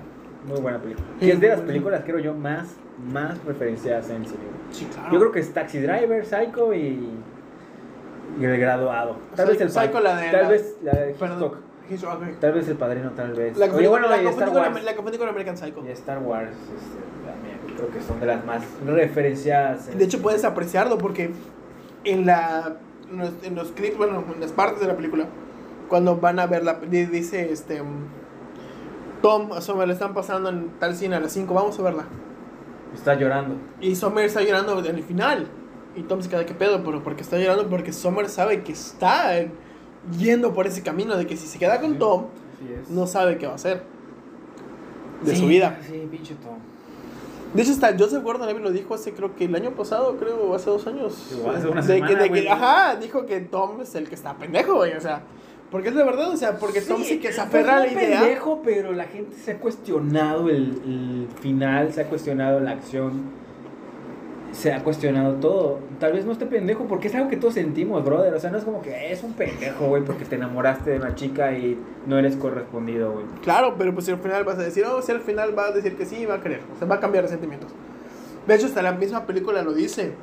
Muy buena película. Sí, Que es de las películas, creo yo, más, más referenciadas en güey. Sí, claro. Yo creo que es Taxi Driver, Psycho y, y El Graduado. Tal vez el Psycho, la de Tal la- vez la de. Hitchcock. Tal vez El Padrino, tal vez. La Oye, bueno, la, y con, Wars. la confundí con American Psycho. Y Star Wars este, también. Creo que son de las más referenciadas. en- De hecho, puedes apreciarlo porque en la en los, en los clips, bueno, en las partes de la película, cuando van a ver la di- dice este Tom a Summer le están pasando en tal cine a las 5, vamos a verla. Está llorando. Y Summer está llorando en el final. Y Tom se queda, ¿qué pedo? Pero porque está llorando porque Summer sabe que está yendo por ese camino de que si se queda con Sí. Tom, no sabe qué va a hacer de Sí, su vida. Sí, pinche Tom. De hecho, hasta Joseph Gordon-Levitt lo dijo hace, creo que el año pasado, creo, hace dos años. Igual, hace una de que, semana, de que- ajá, dijo que Tom es el que está pendejo, güey, o sea, porque es de verdad, o sea, porque Tom sí que se pues aferra a la idea. pendejo, pero la gente se ha cuestionado el, el final, se ha cuestionado la acción, se ha cuestionado todo. Tal vez no esté pendejo porque es algo que todos sentimos, brother. O sea, no es como que es un pendejo, güey, porque te enamoraste de una chica y no eres correspondido, güey. Claro, pero pues si al final vas a decir, oh, si al final va a decir que sí, va a creer, o sea, va a cambiar de sentimientos. De hecho, hasta la misma película lo dice.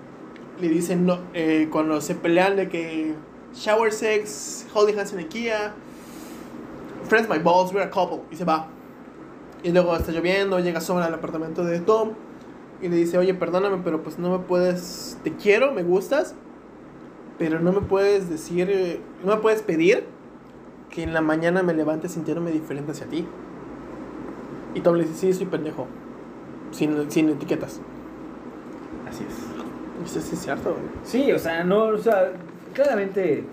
Le dicen, no, eh, cuando se pelean de que shower sex, holding hands en IKEA, friends my balls, we're a couple, y se va. Y luego está lloviendo, llega Summer al apartamento de Tom y le dice, oye, perdóname, pero pues no me puedes, te quiero, me gustas, pero no me puedes decir, no me puedes pedir que en la mañana me levante sintiéndome diferente hacia ti. Y Tom le dice, sí, soy pendejo, sin, sin etiquetas. Así es. Eso sí es cierto, güey. Sí, o sea, no, o sea, claramente.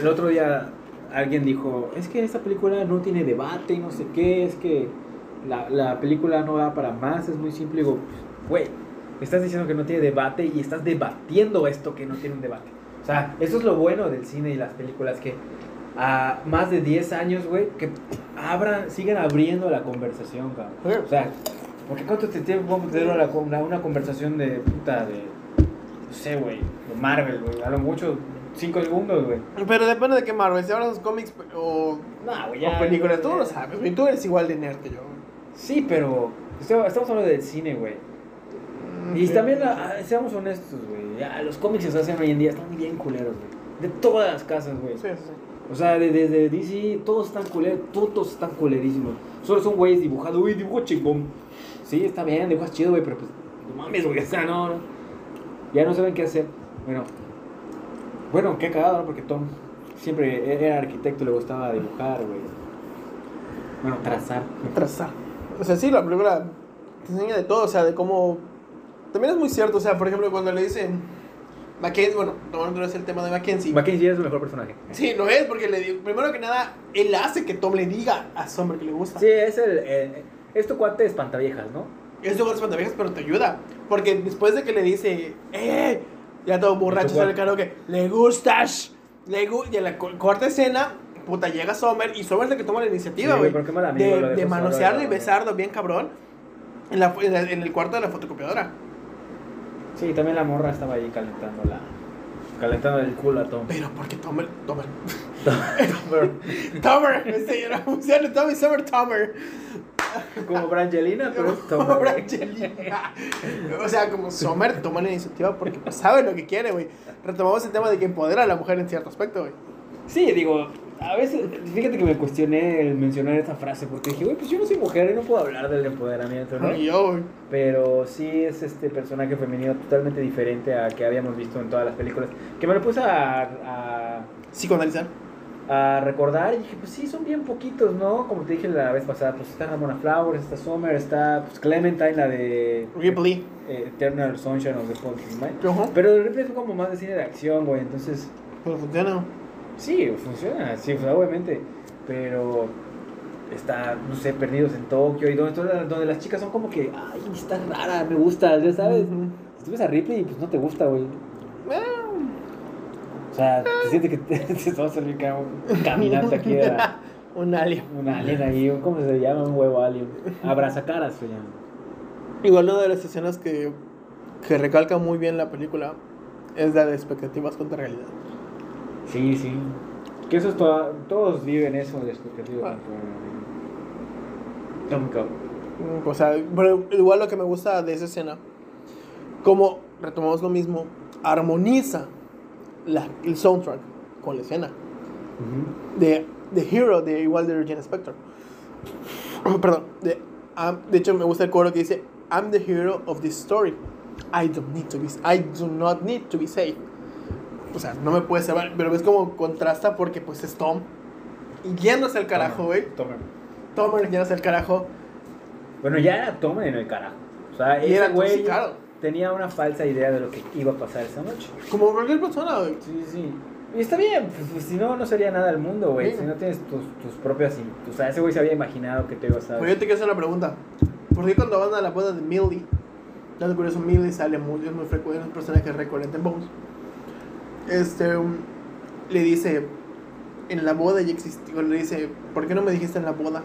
El otro día alguien dijo: Es que esta película no tiene debate y no sé qué, es que la, la película no da para más, es muy simple. Y digo, güey, estás diciendo que no tiene debate y estás debatiendo esto que no tiene un debate. O sea, eso es lo bueno del cine y las películas, que a más de 10 años, güey, que abran, sigan abriendo la conversación, cabrón. O sea, porque cuánto te tiempo vamos a tener una, una conversación de puta de. No sé, güey. De Marvel, güey. A lo mucho 5 segundos, güey. Pero depende de qué Marvel, si hablas de cómics o, No, güey, o ya. películas, tú lo sabes, güey. Tú eres igual de nerd que yo. Sí, pero. Estamos hablando del cine, güey. Y también, ah, seamos honestos, güey. Los cómics que se hacen hoy en día están bien culeros, güey. De todas las casas, güey. Sí, sí. O sea, de- desde DC, todos están culeros, todos están culerísimos. Solo son güeyes dibujados, güey, dibujo chingón. Sí, está bien, dibujas chido, güey, pero pues, no mames, güey, o sea, no, no. Ya no saben qué hacer. Bueno, bueno, qué cagado, ¿no? Porque Tom siempre e-, era arquitecto y le gustaba dibujar, güey. Bueno, trazar. Trazar. O sea, sí, la película te enseña de todo, o sea, de cómo... También es muy cierto, o sea, por ejemplo, cuando le dicen... Mackenzie, bueno, tomando otra vez el tema de Mackenzie. Mackenzie es su mejor personaje. Sí, lo es, porque le digo, primero que nada, él hace que Tom le diga a Summer que le gusta. Sí, es el. eh, es tu cuate de espantaviejas, ¿no? Es de espantaviejas, pero te ayuda. Porque después de que le dice, ¡eh! Ya todo borracho sale el karaoke, ¡le gustas! Le gu y en la cu- corta escena, puta, llega Summer y Summer es el que toma la iniciativa, Sí, güey. lo de, de manosearlo y besarlo bien cabrón en, la, en, la- en el cuarto de la fotocopiadora. Sí, también la morra estaba ahí calentando la. Calentando el culo a Tom. Pero porque Tomer, Tomer, Tomer. (laughs) Tomer, este funciona Tommy Summer Tomer. Como Brangelina, pero es Como Tomer. Brangelina. O sea, como Sommer toma la iniciativa porque pues, sabe lo que quiere, güey. Retomamos el tema de que empodera a la mujer en cierto aspecto, güey. Sí, digo, a veces, fíjate que me cuestioné el mencionar esta frase porque dije, güey, pues yo no soy mujer y no puedo hablar del empoderamiento, ¿no? Y yo, güey. Pero sí es este personaje femenino totalmente diferente a que habíamos visto en todas las películas. Que me lo puse a, Psicoanalizar. A, recordar y dije, pues sí, son bien poquitos, ¿no? Como te dije la vez pasada, pues está Ramona Flowers, está Summer, está pues, Clementine, la de Ripley. eh, Eternal Sunshine of the Spotless Mind. Ajá. Pero de repente es como más de cine de acción, güey, entonces... Pero funciona. Sí, funciona, sí, pues, obviamente. Pero está, no sé, perdidos en Tokio y donde, donde las chicas son como que, ay, está rara, me gusta, ya sabes. Ujú. Si tú ves a Ripley, pues no te gusta, güey. O sea, te sientes que te, (laughs) te vas a salir un caminante aquí a (laughs) Un alien. un alien ahí, un- ¿cómo se llama? Un huevo alien. Abrazacaras se llama. Igual una de las escenas que, que recalca muy bien la película es la de expectativas contra realidad. Sí, sí. Que eso es toda- todos viven eso de expectativa. Ah. Tom Cup. Mm, O sea, pero igual lo que me gusta de esa escena, como retomamos lo mismo, armoniza la, el soundtrack con la escena de The Hero de igual de Regina Spector. (sniffs) Perdón, de, I'm- de hecho me gusta el coro que dice I'm the hero of this story. I don't need to be I do not need to be saved. O sea, no me puede salvar, pero ves como contrasta porque pues es Tom yéndose al carajo, güey. Tomer. Tom yéndose al carajo. Bueno, ya era Tomer en el carajo. O sea, Y ese era güey. Tenía una falsa idea de lo que iba a pasar esa noche. Como cualquier persona, güey. Sí, sí. Y está bien, pues, pues, si no, no sería nada el mundo, güey. Sí. Si no tienes tus, tus propias... O sea, ese güey se había imaginado que te ibas a... Oye, yo te quiero hacer una pregunta. ¿Por qué cuando van a la boda de Millie, dato curioso, Millie sale muy, es muy frecuente, es un personaje recurrente en Bones? Este, um, le dice, en la boda ya existió, le dice, ¿por qué no me dijiste en la boda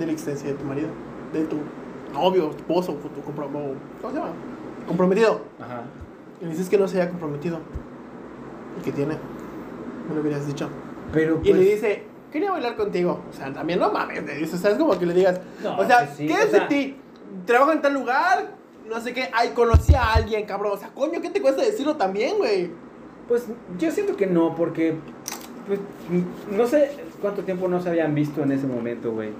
de la existencia de tu marido? De tu novio, esposo, tu compro- o- ¿cómo se llama? Comprometido. Ajá. Y le dices que no se haya comprometido. ¿Y qué tiene? Me lo hubieras dicho. Pero Y pues... le dice, quería bailar contigo. O sea, también no mames, le dices, o sea, es como que le digas, No, o sea, pues sí, ¿qué o es de sea- ti? Trabajo en tal lugar, no sé qué, ay, conocí a alguien, cabrón. O sea, coño, ¿qué te cuesta decirlo también, güey? Pues yo siento que no, porque... Pues, no sé cuánto tiempo no se habían visto en ese momento, güey.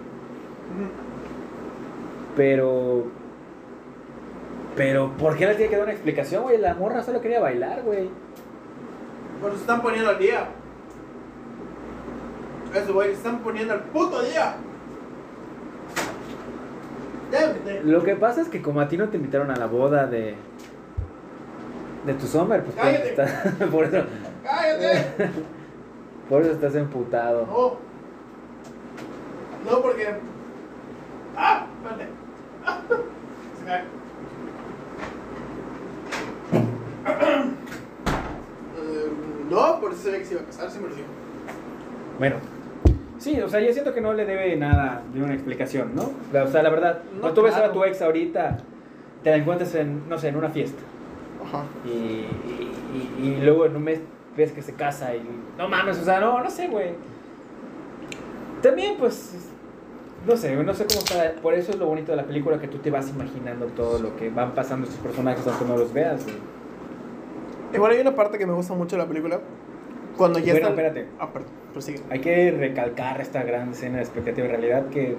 Pero... Pero, ¿por qué le tiene que dar una explicación, güey? La morra solo quería bailar, güey. Pero se están poniendo al día. Eso, güey, se están poniendo al puto día. Lo que pasa es que como a ti no te invitaron a la boda de... De tu summer, pues (laughs) por eso, Cállate. estás, por eso, Cállate. por eso estás emputado. No. No, porque. ¡Ah! Espérate. ¡Ah! Se cae. Eh, no, por eso sabía que se iba a casar, se me lo dijo. Bueno, sí, o sea, yo siento que no le debe nada de una explicación, ¿no? O sea, la verdad, No, cuando tú ves claro. a tu ex ahorita, te la encuentras en, no sé, en una fiesta. Ajá. Y, y, y- y luego en un mes ves que se casa y no mames, o sea, no, no sé, güey. También, pues, no sé, no sé cómo está. Por eso es lo bonito de la película, que tú te vas imaginando todo lo que van pasando estos personajes, aunque no los veas, güey. Igual hay una parte que me gusta mucho de la película. Cuando ya Bueno, están- espérate. Ah, prosigue. Hay que recalcar esta gran escena de expectativa y realidad que...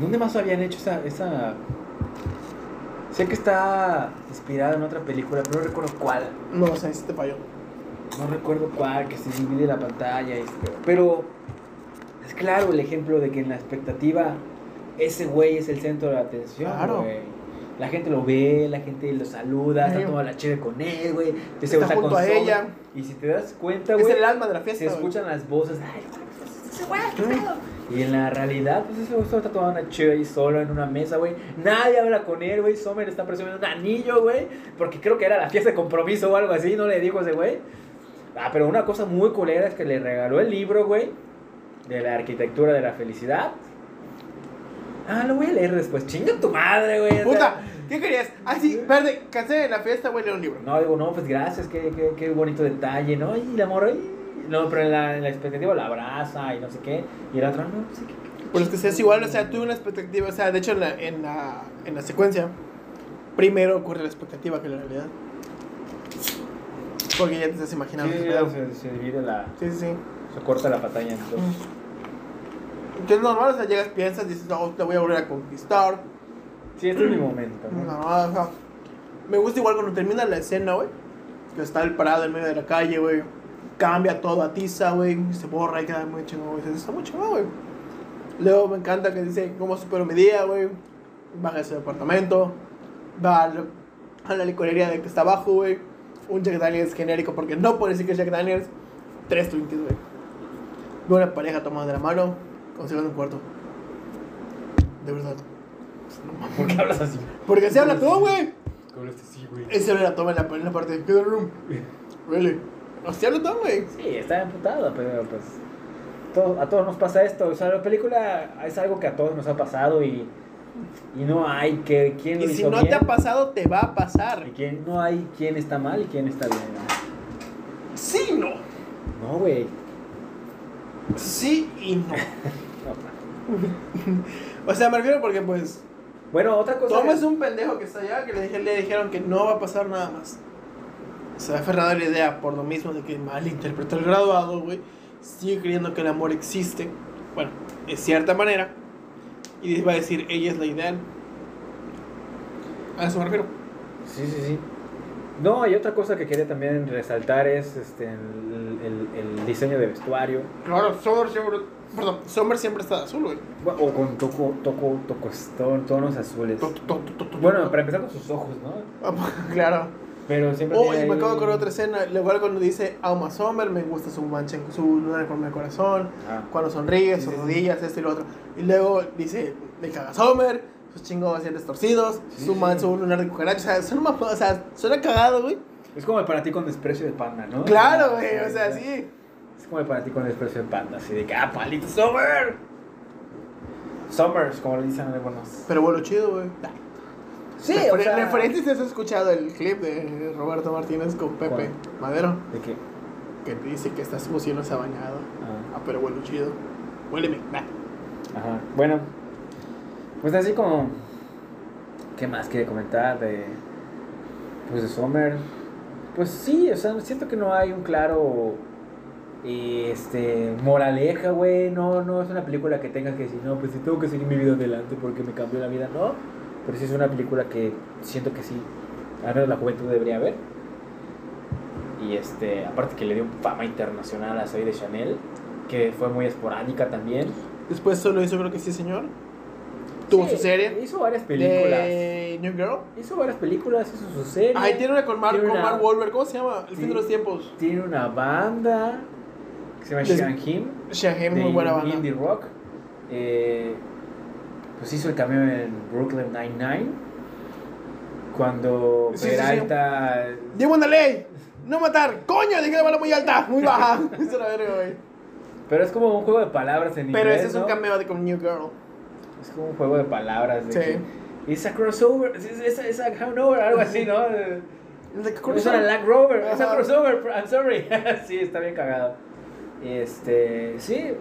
¿Dónde más habían hecho esa, esa... Sé que está inspirada en otra película, pero no recuerdo cuál. No, o sea, sí te falló. No recuerdo cuál, que se divide la pantalla. y- pero es claro el ejemplo de que en la expectativa ese güey es el centro de la atención, Claro. güey. La gente lo ve, la gente lo saluda, está Sí. tomando la cheve con él, güey. Ese Está güey junto con a Sombra. ella. Y si te das cuenta, Es güey, el alma de la fiesta. se escuchan las voces. Ay, güey, qué pedo". Y en la realidad, pues ese güey solo está tomando una cheve ahí solo en una mesa, güey. Nadie habla con él, güey. Sommer está presumiendo un anillo, güey. Porque creo que era la fiesta de compromiso o algo así, no le dijo ese güey. Ah, pero una cosa muy culera es que le regaló el libro, güey. De la arquitectura de la felicidad. Ah, lo voy a leer después. Chinga tu madre, güey. Puta, ¿Qué querías? Ah, sí, verde, cansé de la fiesta, güey, leer un libro. No, digo, no, pues gracias, qué, qué, qué bonito detalle, ¿no? Y la morra, no, pero en la, en la expectativa la abraza y no sé qué. Y el otro, no, pues sí, que. Pues es que seas igual, o sea, tuve una expectativa, o sea, de hecho en la, en la, en la secuencia, primero ocurre la expectativa que la realidad. Porque ya te estás imaginando. Sí, se, se divide la. sí, sí, sí. Se corta la pantalla en dos. Que es normal, o sea, llegas, piensas, dices, no, te voy a volver a conquistar. Sí, este es mi momento. ¿no? No, o sea, me gusta igual cuando termina la escena, güey. Que está el parado en medio de la calle, güey. Cambia todo, atiza, güey. Se borra y queda muy chingón, güey. Está muy chingón, güey. Luego me encanta que dice cómo supero mi día, güey. Baja de su departamento. Va a la, a la licorería de que está abajo, güey. Un Jack Daniels genérico, porque no puede decir que es Jack Daniels. Tres Twinkies, güey. Ve una pareja tomada de la mano. Consigan un cuarto. De verdad. (laughs) ¿Por qué hablas así? Porque así habla todo, güey. Con este sí, güey. Ese era la toma en la, en la parte de Killer Room. Really. Así habla todo, güey. Sí, está emputado, pero pues. todo- a todos nos pasa esto. O sea, la película es algo que a todos nos ha pasado y. Y no hay que. ¿Quién lo Y si hizo no bien? te ha pasado, te va a pasar. Y quién, no hay quién está mal y quién está bien. Sí, no. No, güey. Sí y no. (laughs) O sea, me refiero porque, pues, Bueno, otra cosa. Tom es un pendejo que está allá que le, dije- le dijeron que no va a pasar nada más. Se ha aferrado a la idea por lo mismo de que malinterpretó el graduado, güey. Sigue creyendo que el amor existe. Bueno, de cierta manera. Y va a decir, ella es la ideal. A eso me refiero. Sí, sí, sí. No, y otra cosa que quería también resaltar es este, el, el- el diseño de vestuario. Claro, Summer siempre, perdón, Summer siempre está de azul, güey. O con toco, toco, tocos- ton- tonos azules. To- to- to- Bueno, para empezar con sus ojos, ¿no? Ah, claro. Pero siempre. Oh, y me acabo de acordar de otra escena. Igual cuando dice Alma Summer, me gusta su mancha, su luna en forma de corazón. Ah. Cuando sonríe, Sí, sus sí, sí. rodillas, esto y lo otro. Y luego dice, le caga Summer, sus chingos así torcidos, Sí, su, man, sí. su lunar de cucaracha. O sea, suena, o sea, suena cagado, güey. Es como para ti con desprecio de panda, ¿no? Claro, güey, o sea, sí. Como el para ti con desprecio de panda, así de que, ah, palito Summer. Summers, como le dicen algunos. Pero bueno, chido, güey. Sí, Refer- o sea. Referencia si has escuchado el clip de Roberto Martínez con Pepe Madero, ¿De qué? que te dice que esta sucio no se ha bañado. Ah. Ah, pero bueno, chido. Huéleme. Bah. Ajá. Bueno, pues así como. ¿Qué más quiere comentar de. Pues de Summer? Pues sí, o sea, siento que no hay un claro. Este. Moraleja, güey. No, no es una película que tenga que decir, no, pues sí tengo que seguir mi vida adelante porque me cambió la vida, no. Pero sí es una película que siento que sí. Al menos la juventud debería ver. Y este, aparte que le dio fama internacional a Soy de Chanel, que fue muy esporádica también. Después solo hizo, creo que sí, señor. Tuvo Sí, su serie. Hizo varias películas. De New Girl. Hizo varias películas, hizo su serie. Ahí tiene una con Mark, con Mark Wahlberg. ¿Cómo se llama? El fin Sí. de los tiempos. Tiene una banda se llama. Shahem, de muy buena banda. Indie rock. Eh, pues hizo el cameo en Brooklyn Nine-Nine. Cuando Sí, sí, sí. Peralta. Llevo una ley. No matar. Coño, dije la bala muy alta, muy baja. (laughs) (laughs) Eso era verga, güey. Pero es como un juego de palabras en Pero inglés. ese es un cameo de con New Girl. Es como un juego de palabras. De Sí. es a crossover. Es, a crossover, algo así, ¿no? Es una Land Rover, es Ajá. crossover, I'm sorry. (laughs) sí, está bien cagado. Este, sí.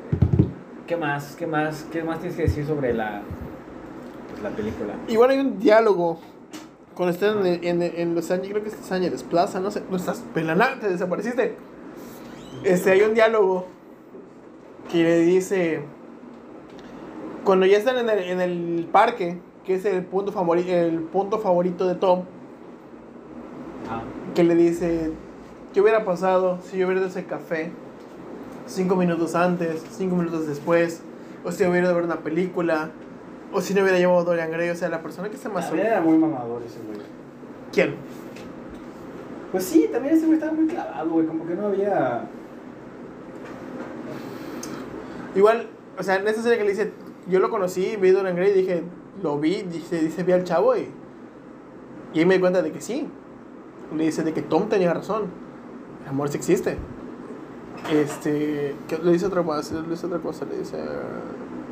¿Qué más? ¿Qué más? ¿Qué más tienes que decir sobre la pues, la película? Igual hay un diálogo. Cuando están en, en, en Los Ángeles, creo que es Los Ángeles Plaza, no sé. No estás pelana, te desapareciste. Este, hay un diálogo que le dice. Cuando ya están en el, en el parque, que es el punto, favori- el punto favorito de Tom, Ah, que le dice: ¿Qué hubiera pasado si yo hubiera ese café cinco minutos antes, cinco minutos después? O si hubiera ido a ver una película, o si no hubiera llevado a Dorian Gray, o sea, la persona que está más. también era muy mamador ese güey. ¿Quién? Pues sí, también ese güey estaba muy clavado, güey, como que no había Igual, o sea, en esta serie que le dice, yo lo conocí, vi Dorian Gray, dije, lo vi, dice, dice, vi al chavo y, y ahí me di cuenta de que sí. Le dice de que Tom tenía razón. El amor sí existe. Este, que le dice otra más, le dice otra cosa, le dice,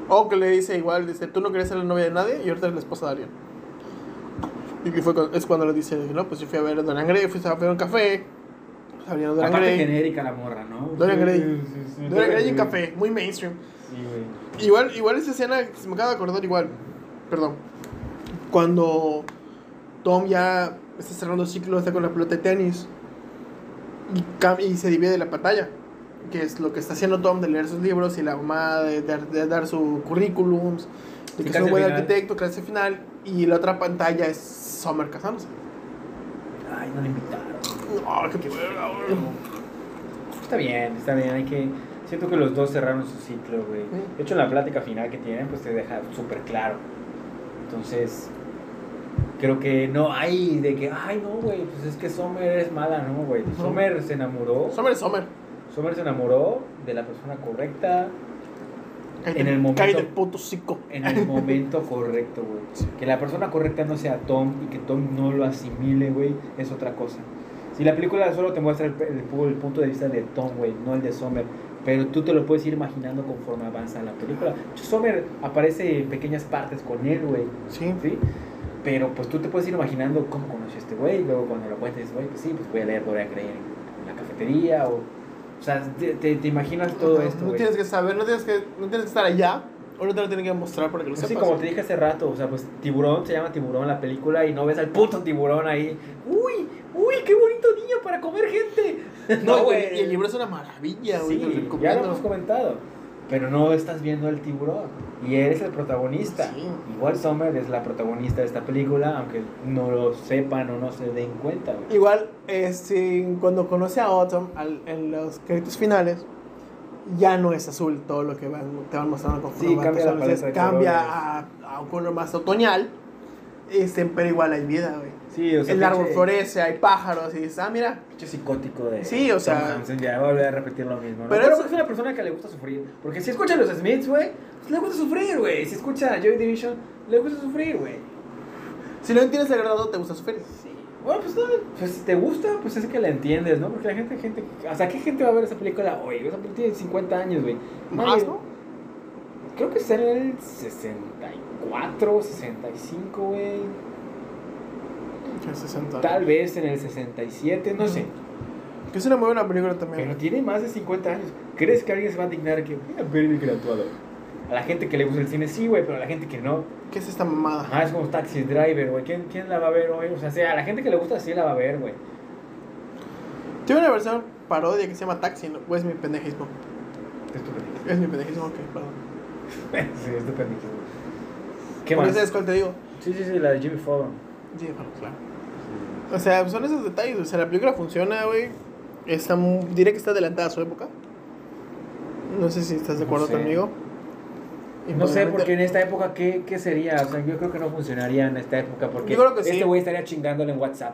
o que le dice igual, dice, tú no querías ser la novia de nadie y ahorita eres la esposa de alguien. Y que fue es cuando le dice, no, pues yo fui a ver a Dorian Gray, fui a ver un café. Salieron Dorian Aparte Gray. genérica la morra, ¿no? Dorian Gray. Sí, sí, sí, Dorian Gray en café, muy mainstream. Sí, güey. Igual, igual esa escena, se me acaba de acordar igual, perdón, cuando Tom ya está cerrando el ciclo, está con la pelota de tenis y, y se divide la pantalla, que es lo que está haciendo Tom de leer sus libros y la mamá de, dar- de dar su currículum, de que es un buen final. arquitecto, clase final, y la otra pantalla es Summer casándose. Ay, no le invitaron. No, qué. Está bien, está bien, hay que... Siento que los dos cerraron su ciclo, güey. De hecho, en la plática final que tienen, pues te deja súper claro. Entonces, creo que no hay de que, ay, no, güey, pues es que Sommer es mala, ¿no, güey? Sommer se enamoró. Summer es Summer. Sommer se enamoró de la persona correcta Cállate, En el momento- puto en el momento correcto, güey. Que la persona correcta no sea Tom y que Tom no lo asimile, güey, es otra cosa. Si la película solo te muestra el, el pu- el punto de vista de Tom, güey, no el de Sommer, pero tú te lo puedes ir imaginando conforme avanza la película. Sommer aparece en pequeñas partes con él, güey, Sí. ¿sí? Pero pues tú te puedes ir imaginando cómo conoció a este güey, luego cuando lo cuentes, güey, pues sí, pues voy a leer Dorian Gray en la cafetería, o... O sea, te, te- te imaginas todo Ajá, esto, No güey. tienes que saber, no tienes que, no tienes que estar allá, o no te lo tienen que mostrar para que lo Pues sepas. sí, como te dije hace rato, o sea, pues tiburón se llama tiburón la película y no ves al puto tiburón ahí. Uy, uy, qué bonito niño para comer gente. No, (laughs) No, güey, y el libro es una maravilla, güey. Sí, ya lo hemos comentado. Pero no estás viendo al tiburón y eres el protagonista. Sí. Igual Summer es la protagonista de esta película, aunque no lo sepan o no se den cuenta. güey. Igual, este, cuando conoce a Autumn al- en los créditos finales, ya no es azul todo lo que van, te van mostrando con Sí, cambia la paleta de cambia a, a un color más otoñal, este, pero igual hay vida, güey. Sí, o sea, El árbol florece, hay pájaros, y dices, ah, mira, Pinche psicótico de Sí, o sea- Tom Hansen, ya voy a volver a repetir lo mismo. ¿no? Pero Pero, es una persona que le gusta sufrir. Porque si escucha a los Smiths, güey, pues le gusta sufrir, güey. Si escucha a Joy Division, le gusta sufrir, güey. si no entiendes el grado, te gusta sufrir. Sí. Bueno, pues no, pues si te gusta, pues es que la entiendes, ¿no? Porque la gente, gente, o sea, ¿qué gente va a ver esa película hoy? Esa película tiene 50 años, güey. Más, ¿no? Creo que en el 64, 65, güey. Que 60. Tal vez en el 67, no sé. Que es una muy buena película también. Pero tiene más de 50 años. ¿Crees que alguien se va a dignar que voy a ver el graduado? A la gente que le gusta el cine sí, güey, pero a la gente que no. ¿Qué es esta mamada? Ah, es como Taxi Driver, güey. ¿Quién, ¿Quién la va a ver hoy? O sea, sí, a la gente que le gusta sí la va a ver, güey. Tiene una versión parodia que se llama Taxi, ¿no? ¿O es mi pendejismo? Es tu pendejismo. Es mi pendejismo, ok, perdón. (laughs) sí, es tu pendejismo. ¿Qué ¿Por más? sabes cuál te digo? Sí, sí, sí, la de Jimmy Fallon. Sí, bueno, claro. O sea, son esos detalles. O sea, la película funciona, güey. Está, diré que está adelantada a su época. No sé si estás de No acuerdo sé. conmigo. No sé, porque en esta época, ¿qué, ¿qué sería? O sea, yo creo que no funcionaría en esta época porque Yo creo que este sí. güey estaría chingándole en WhatsApp.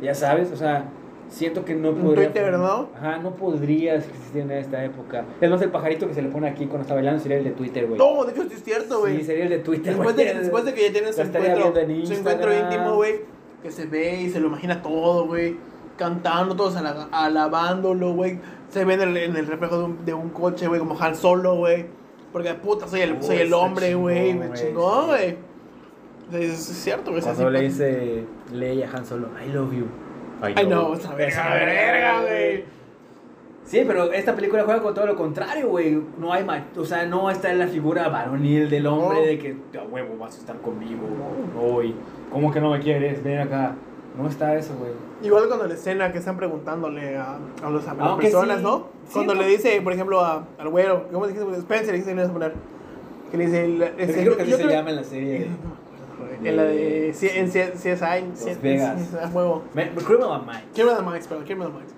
Ya sabes, o sea, siento que no podría... Twitter, ¿no? Ajá, no podría existir en esta época. Es más, el pajarito que se le pone aquí cuando está bailando sería el de Twitter, güey. No, de hecho, es cierto, güey. Sí, sería el de Twitter, después, de, después de que ya tienes su encuentro, en su encuentro íntimo, güey. Que se ve y se lo imagina todo, güey. Cantando, todos ala- alabándolo, güey. Se ve en el, en el reflejo de un, de un coche, güey, como Han Solo, güey. Porque puta, soy el, soy el está hombre, güey. Me chingó, güey. Es, cierto, güey. Cuando así, le dice Leia a Han Solo, I love you. Ay, no, una verga, una verga, güey. Sí, pero esta película juega con todo lo contrario, güey. No hay o sea, no está en la figura varonil del hombre No. de que a huevo vas a estar conmigo hoy. ¿Cómo que no me quieres? Ven acá. No está eso, güey. Igual cuando la escena que están preguntándole a, a, los, a las personas, sí, ¿no? sí, Cuando no. le dice, por ejemplo, a, al güero, ¿cómo dijiste? Spencer, dijiste que le ibas a poner. Que le dice. el- ese- que creo que así se creo- llama en la serie. (laughs) En la de. En CSI. Las Vegas. A huevo. Criminal Minds. Criminal Minds, perdón, Criminal Minds.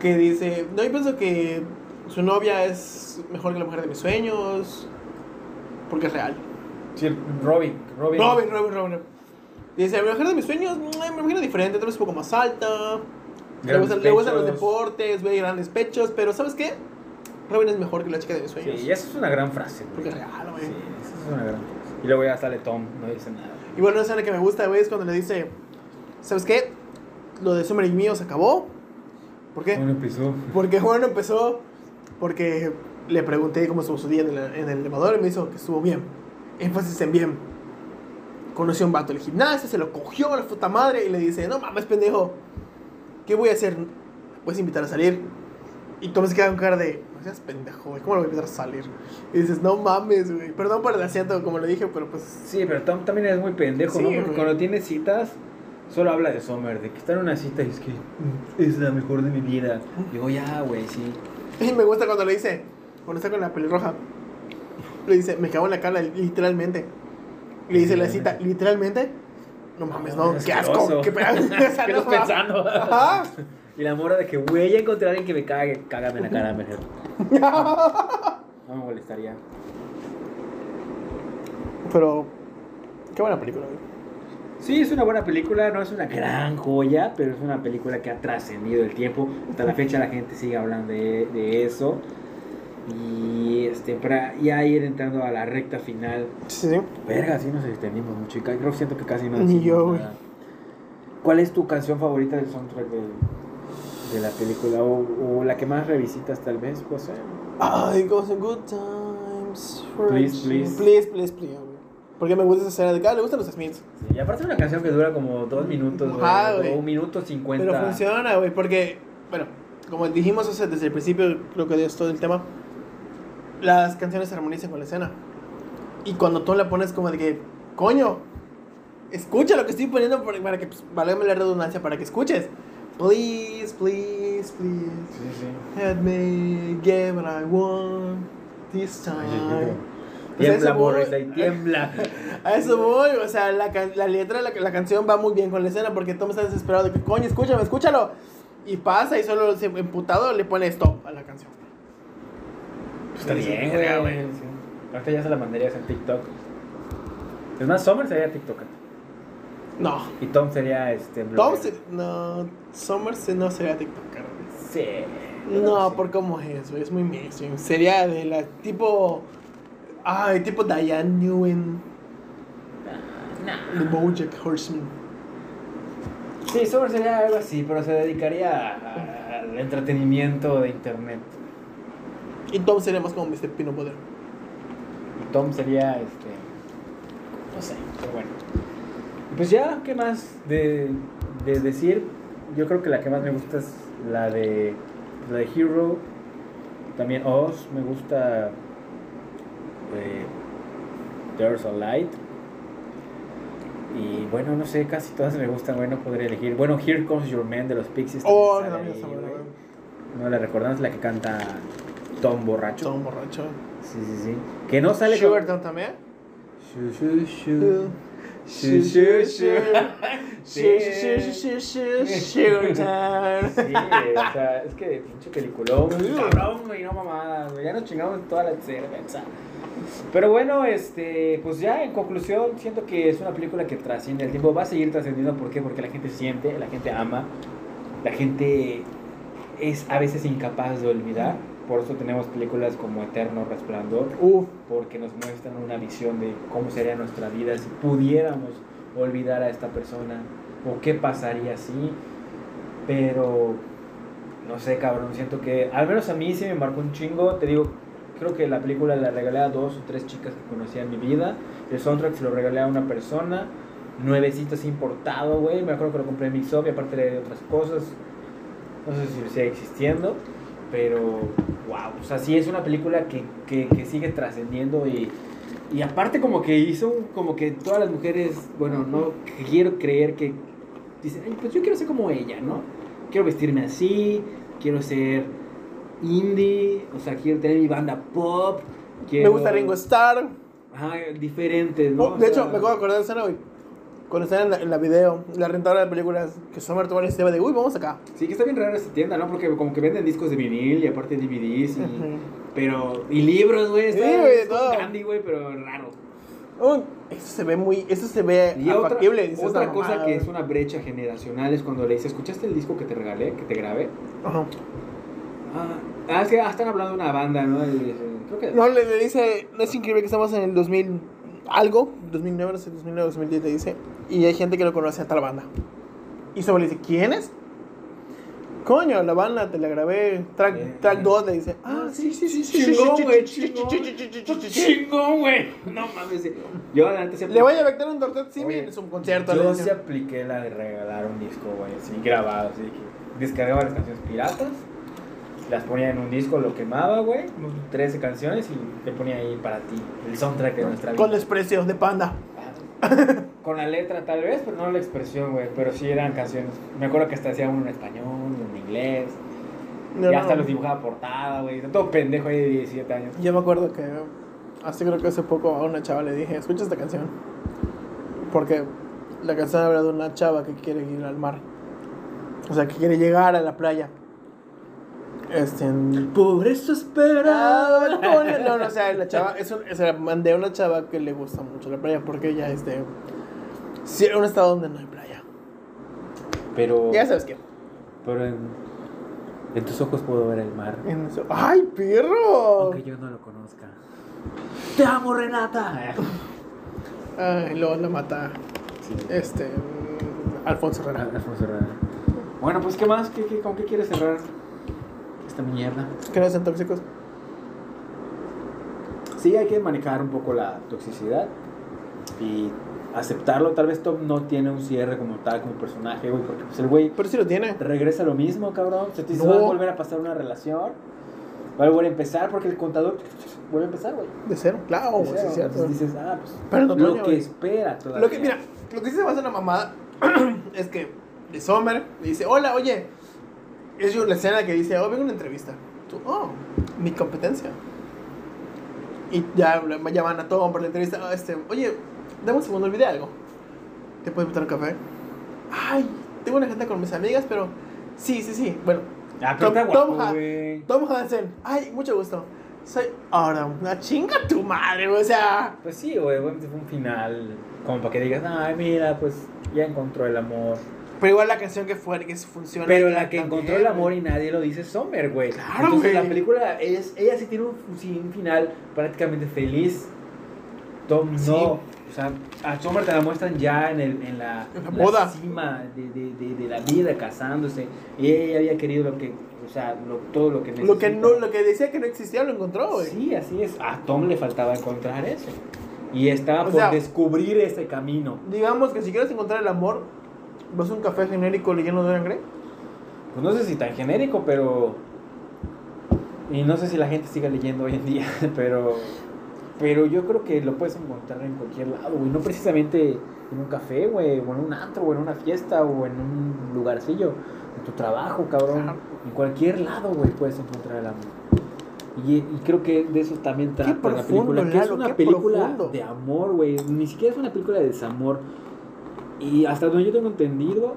Que dice, no, yo pienso que su novia es mejor que la mujer de mis sueños. Porque es real. Sí, Robin. Robin. Robin, Robin, Robin. Dice, la mujer de mis sueños, mm, me imagino diferente, tal vez un poco más alta. Le gustan, le gustan los deportes, ve grandes pechos, pero ¿sabes qué? Robin es mejor que la chica de mis sueños. Sí, y eso es una gran frase. Porque es real, güey. Sí, eso es una gran frase. Y luego ya sale Tom, no dice nada. Y bueno, una escena que me gusta, güey, es cuando le dice, ¿sabes qué? Lo de Summer y mío se acabó. ¿Por qué? Un episodio. Porque bueno, empezó porque le pregunté cómo estuvo su día en el, en el elevador y me dijo que estuvo bien. Énfasis en bien. conoció a un vato en el gimnasio, se lo cogió a la puta madre y le dice, no mames, pendejo, ¿qué voy a hacer? Puedes invitar a salir. Y Tom se queda con cara de, seas pendejo, güey, ¿cómo lo voy a invitar a salir? Y dices, no mames, güey. Perdón por el acento, como lo dije, pero pues... Sí, pero Tom también es muy pendejo, Sí, ¿no? Porque güey. cuando tiene citas, solo habla de Summer, de que está en una cita y es que "Mm, es la mejor de mi vida. Digo, ya, güey, sí. Y me gusta cuando le dice, cuando está con la pelirroja, le dice, me cago en la cara, literalmente. Le dice la cita, ¿literalmente? No mames, no, qué asco, qué pedazo. (laughs) (laughs) ¿Qué estás pensando? Ajá. Y la mora de que, güey, ya encontré a alguien que me cague, cágame en la cara, mejor. (laughs) No me molestaría. Pero, qué buena película, güey. Sí, es una buena película, no es una gran joya, pero es una película que ha trascendido el tiempo. Hasta la fecha la gente sigue hablando de, de eso. Y este, para ya ir entrando a la recta final. Sí, sí. Verga, sí nos extendimos mucho. y creo siento que casi no Ni yo, güey. ¿Cuál es tu canción favorita del soundtrack de, de la película? O, o la que más revisitas tal vez, José? Ay, goes in good times. Please, please. Please, please, please. güey. Porque me gusta esa escena de acá, le gustan los Smiths. Sí, y aparte es una canción que dura como dos minutos, güey. Ajá, o güey. un minuto cincuenta. Pero funciona, güey, porque, bueno, como dijimos o sea, desde el principio, creo que de todo el tema, las canciones se armonizan con la escena. Y cuando tú la pones como de que, coño, escucha lo que estoy poniendo para que, pues, válgame la redundancia, para que escuches. Please, please, please, Sí, sí. let me get what I want this time. Pues Tiembla, eso voy. Morris, ahí tiembla. (laughs) A eso voy, o sea, la, la letra, la, la canción va muy bien con la escena porque Tom está desesperado de que, coño, escúchame, escúchalo. Y pasa y solo se, emputado le pone stop a la canción. Está Sí, bien, güey. sí. Ahorita ya se la mandarías en TikTok. Es más, Summer sería TikTok. No. Y Tom sería este. Tom, se- no, Summer no sería TikToker. Sí. No, Sí. por cómo es, güey, es muy mainstream. Sería de la tipo, ay, tipo Diane Newen, de BoJack Horseman. Sí, Summer sería algo así, pero se dedicaría al entretenimiento de internet. Y Tom sería más como Mr. Pino Butter. Y Tom sería este. No sé, pero bueno. Pues ya, ¿qué más de, de decir? Yo creo que la que más me gusta es la de la de Hero. También Oz, me gusta eh, There's a Light. Y bueno, no sé, casi todas me gustan, güey, no podría elegir. Bueno, Here Comes Your Man de los Pixies. Oh, también ahí. No la recordamos, la que canta Tom Borracho. Tom borracho. Sí, sí, sí. Que no sale con- Sugartown también. Shu, shu. Shu, shu, shu. Sí. Shu, shu, shu, shu, shu, Sugartown. Sí, o sea, es que pinche peliculón, güey, cabrón, güey, no mamadas, güey, ya nos chingamos toda la cerveza. Pero bueno, este, pues ya en conclusión, siento que es una película que trasciende el tiempo, va a seguir trascendiendo, ¿por qué? Porque la gente siente, la gente ama, la gente es a veces incapaz de olvidar, por eso tenemos películas como Eterno Resplandor, Uf. porque nos muestran una visión de cómo sería nuestra vida si pudiéramos olvidar a esta persona o qué pasaría si, pero no sé, cabrón, siento que al menos a mí sí me marcó un chingo, te digo, creo que la película la regalé a dos o tres chicas que conocía en mi vida, el soundtrack se lo regalé a una persona, nuevecitos importado, güey, me acuerdo que lo compré en Mix Up y aparte de otras cosas, no sé si sigue existiendo, pero wow, o sea, sí es una película que, que, que sigue trascendiendo y, y aparte como que hizo como que todas las mujeres, bueno, no quiero creer que dicen, "Ay, pues yo quiero ser como ella, ¿no? Quiero vestirme así, quiero ser indie, o sea, quiero tener mi banda pop, Me quiero... gusta Ringo Starr. Ajá, diferentes, ¿no? Oh, O de sea, hecho, me acabo de acordar de escena, güey. Cuando están en la, en la video, la rentadora de películas, que Summer tuvo la iniciativa de, uy, vamos acá. Sí, que está bien rara esta tienda, ¿no? Porque como que venden discos de vinil y aparte DVDs y... Pero... Y libros, güey. Sí, güey, todo. candy, güey, pero raro. Uy, eso se ve muy, eso se ve Y otra, otra "No, cosa mamada, que es güey". una brecha generacional es cuando le dices, ¿escuchaste el disco que te regalé, que te grabé? Ajá. Ah, ah, es que ah, están hablando de una banda, ¿no? Creo que... No, le, le dice, no es increíble que estamos en el 2000 algo, 2009, no sé, 2009, 2010, le dice, y hay gente que no conoce a tal banda. Y solo le dice, ¿quién es? Coño, la banda te la grabé. Track, Eh. track 2 le dice. Ah, sí, sí, sí, sí. Chingón, güey, chingón. güey. No mames. Yo adelante siempre. Le voy a meter un tortet sí, Oye, es un concierto. Yo sí apliqué la de regalar un disco, güey, así grabado, así que descargaba las canciones piratas, las ponía en un disco, lo quemaba, güey, 13 canciones y le ponía ahí para ti, el soundtrack de nuestra vida. Con desprecios de panda. Con la letra tal vez, pero no la expresión, güey, pero sí eran canciones. Me acuerdo que hasta hacía uno en español, uno en inglés, No, y hasta no. los dibujaba portada, güey, todo pendejo ahí de 17 años. Yo me acuerdo que hace creo que hace poco a una chava le dije, escucha esta canción. Porque la canción habla de una chava que quiere ir al mar. O sea, que quiere llegar a la playa. Este. en- Por eso Ah, esperaba. (laughs) no, no, no, o sea, la chava, es un, se la mandé a una chava que le gusta mucho la playa porque ella, este, sí, en un estado donde no hay playa. Pero, Ya sabes qué. pero en, en tus ojos puedo ver el mar. En eso- ¡Ay, perro! Aunque yo no lo conozca. ¡Te amo, Renata! (laughs) Ay, luego la mata, Sí. este, mm, Alfonso Herrera. Alfonso Herrera. Bueno, pues, ¿qué más? ¿Qué, qué, ¿Con qué quieres cerrar esta mierda? ¿Que no sean tóxicos? Sí, hay que manejar un poco la toxicidad y aceptarlo. Tal vez Tom no tiene un cierre como tal, como personaje, güey, porque pues el güey Pero sí lo tiene. regresa lo mismo, cabrón. Se te No. va a volver a pasar una relación. Va a volver a empezar porque el contador vuelve a empezar, güey. De cero, claro, De sí, cierto. Dices, ah, pues Pero no, lo que güey. espera todavía. Lo que, mira, lo que sí se me hace una mamada (clears throat) es que de Sommer le dice, hola, oye, es yo la escena que dice, oh, vengo a una entrevista. Tú, oh, mi competencia. Y ya le llaman a Tom por la entrevista, "Ah, este, oye, dame un segundo, olvidé algo. ¿Te puedo invitar un café? Ay, tengo una agenda con mis amigas, pero sí, sí, sí. Bueno, Ah, pero Tom- está guapo, Tom Ha-. Tom Hansen, ay, mucho gusto. Soy ahora una chinga tu madre, o sea, Pues sí, güey, fue un final como para que digas, ay, mira, pues ya encontró el amor. Pero igual la canción que fue, que funciona. Pero la que también, encontró el amor y nadie lo dice es Sommer, güey. Claro, Entonces güey. la película, es, ella sí tiene un, final prácticamente feliz. Tom Sí. no. O sea, a Sommer te la muestran ya en, el, en la, la boda. cima de, de, de, de la vida, casándose. Y ella había querido lo que, o sea, lo- todo lo que Lo que, no, lo que decía que no existía lo encontró, güey. Sí, así es. A Tom le faltaba encontrar eso. Y estaba O por sea- descubrir ese camino. Digamos que si quieres encontrar el amor, vas a un café genérico leyendo Dorian Gray. Pues no sé si tan genérico, pero. Y no sé si la gente siga leyendo hoy en día, (laughs) pero. Pero yo creo que lo puedes encontrar en cualquier lado, güey. No precisamente en un café, güey, o en un antro, o en una fiesta, o en un lugarcillo. En tu trabajo, cabrón. Claro. En cualquier lado, güey, puedes encontrar el amor. Y, y creo que de eso también trata la película. Que es una qué película profundo. de amor, güey. Ni siquiera es una película de desamor. Y hasta donde yo tengo entendido,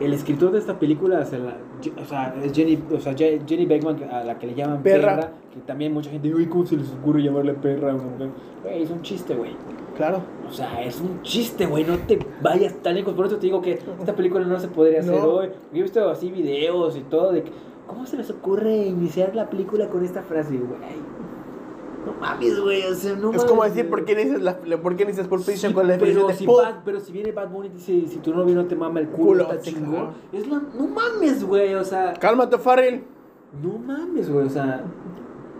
el escritor de esta película, se la- o sea, es Jenny, o sea, Je- Jenny Beckman, a la que le llaman Perra. perra, que también mucha gente, uy, ¿cómo se les ocurre llamarle perra a una mujer? Güey, es un chiste, güey. Claro. O sea, es un chiste, güey. No te vayas tan lejos. Por eso te digo que esta película no se podría hacer No. hoy. Yo he visto así videos y todo de ¿cómo se les ocurre iniciar la película con esta frase, güey? No mames, güey. O sea, no es como decir, güey. ¿por qué dices, la, ¿por qué dices Pulp Fiction Sí, con la definición pero, de si Pulp? Bad- pero si viene Bad Bunny y dice, si tu novio no te mama el culo, Culo, está sí, chingón. claro. Es lo, no mames, güey, o sea, Cálmate, Farrell. no mames, güey, o sea.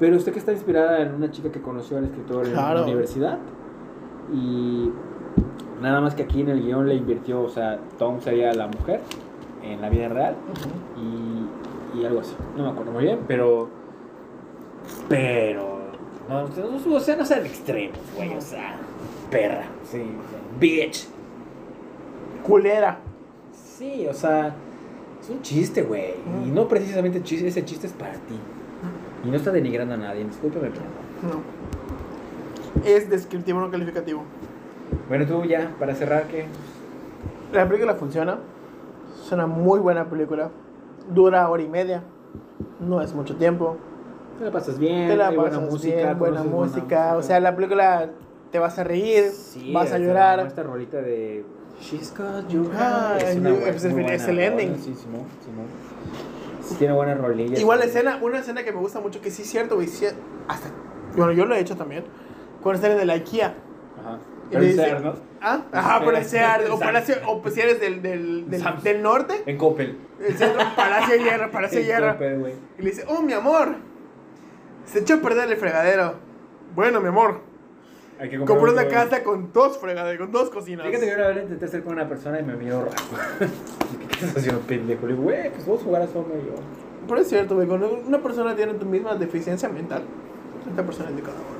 Pero usted que está inspirada en una chica que conoció al escritor en la universidad. Y nada más que aquí en el guion le invirtió, o sea, Tom sería la mujer en la vida real y, y algo así. No me acuerdo muy bien, pero. Pero. No, no, o sea, no sean extremos, güey, o sea, perra, sí, sea, bitch. Culera. Sí, o sea, es un chiste, güey. Y no precisamente chiste, ese chiste es para ti. Y no está denigrando a nadie, discúlpeme, pero no. No. Es descriptivo, no calificativo. Bueno, tú ya, para cerrar, ¿qué? La película funciona. Es una muy buena película. Dura hora y media. No es mucho tiempo. Te la pasas bien, Te la hay pasas buena música, bien, buena música. O sea, la película te vas a reír, Sí, vas a o llorar. Esta rolita de She's got your Ah. Es, una buena- es el es buena el ending. Sí, Simón, Simón. Sí, tiene buenas rolillas. Igual la sí. escena, una escena que me gusta mucho, que sí es cierto, güey. sí- hasta, bueno, yo lo he hecho también. Con escena de la IKEA. Ajá. Pero dice, ser, ¿no? Ah, ajá, Palacio, o. Palacio, o pues si eres del, del, del, del norte, En Coppel. el centro, Palacio de Hierro, Palacio de Hierro. Coppel. Y le dice, oh, mi amor, se echó a perder el fregadero. Bueno, mi amor, Hay que comprar compré una casa con dos fregaderos, con dos cocinas. Fíjate que una vez intenté hacer con una persona y me miró raro. (laughs) ¿Qué estás haciendo, pendejo? Le digo, güey, pues vos jugar a Soma y yo. Pero es cierto, güey, cuando una persona tiene tu misma deficiencia mental, esta persona es de cada uno.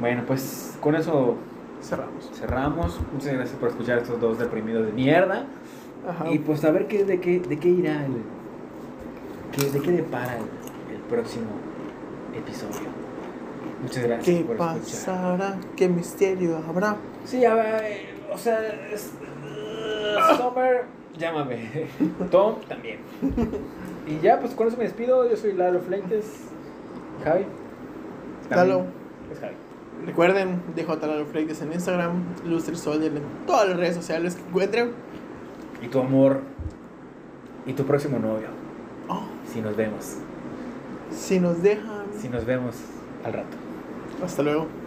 Bueno, pues con eso Cerramos. cerramos. Muchas gracias por escuchar a estos dos deprimidos de mierda. Ajá. Y pues a ver qué, de, qué, de qué irá el. qué- de qué depara el próximo episodio. Muchas gracias ¿Qué por escuchar. pasará? ¿Qué misterio habrá? Sí, ya va, eh, o sea, es, uh, Summer, llámame. (laughs) Tom también. Y ya, pues con eso me despido. Yo soy Lalo Flentes. Javi. Lalo. Es Javi. Recuerden, DJ Lalo Freites en Instagram, Lustre Soldier en todas las redes sociales que encuentren. Y tu amor. Y tu próximo novio. Oh, Si nos vemos. Si nos dejan. Si nos vemos al rato. Hasta luego.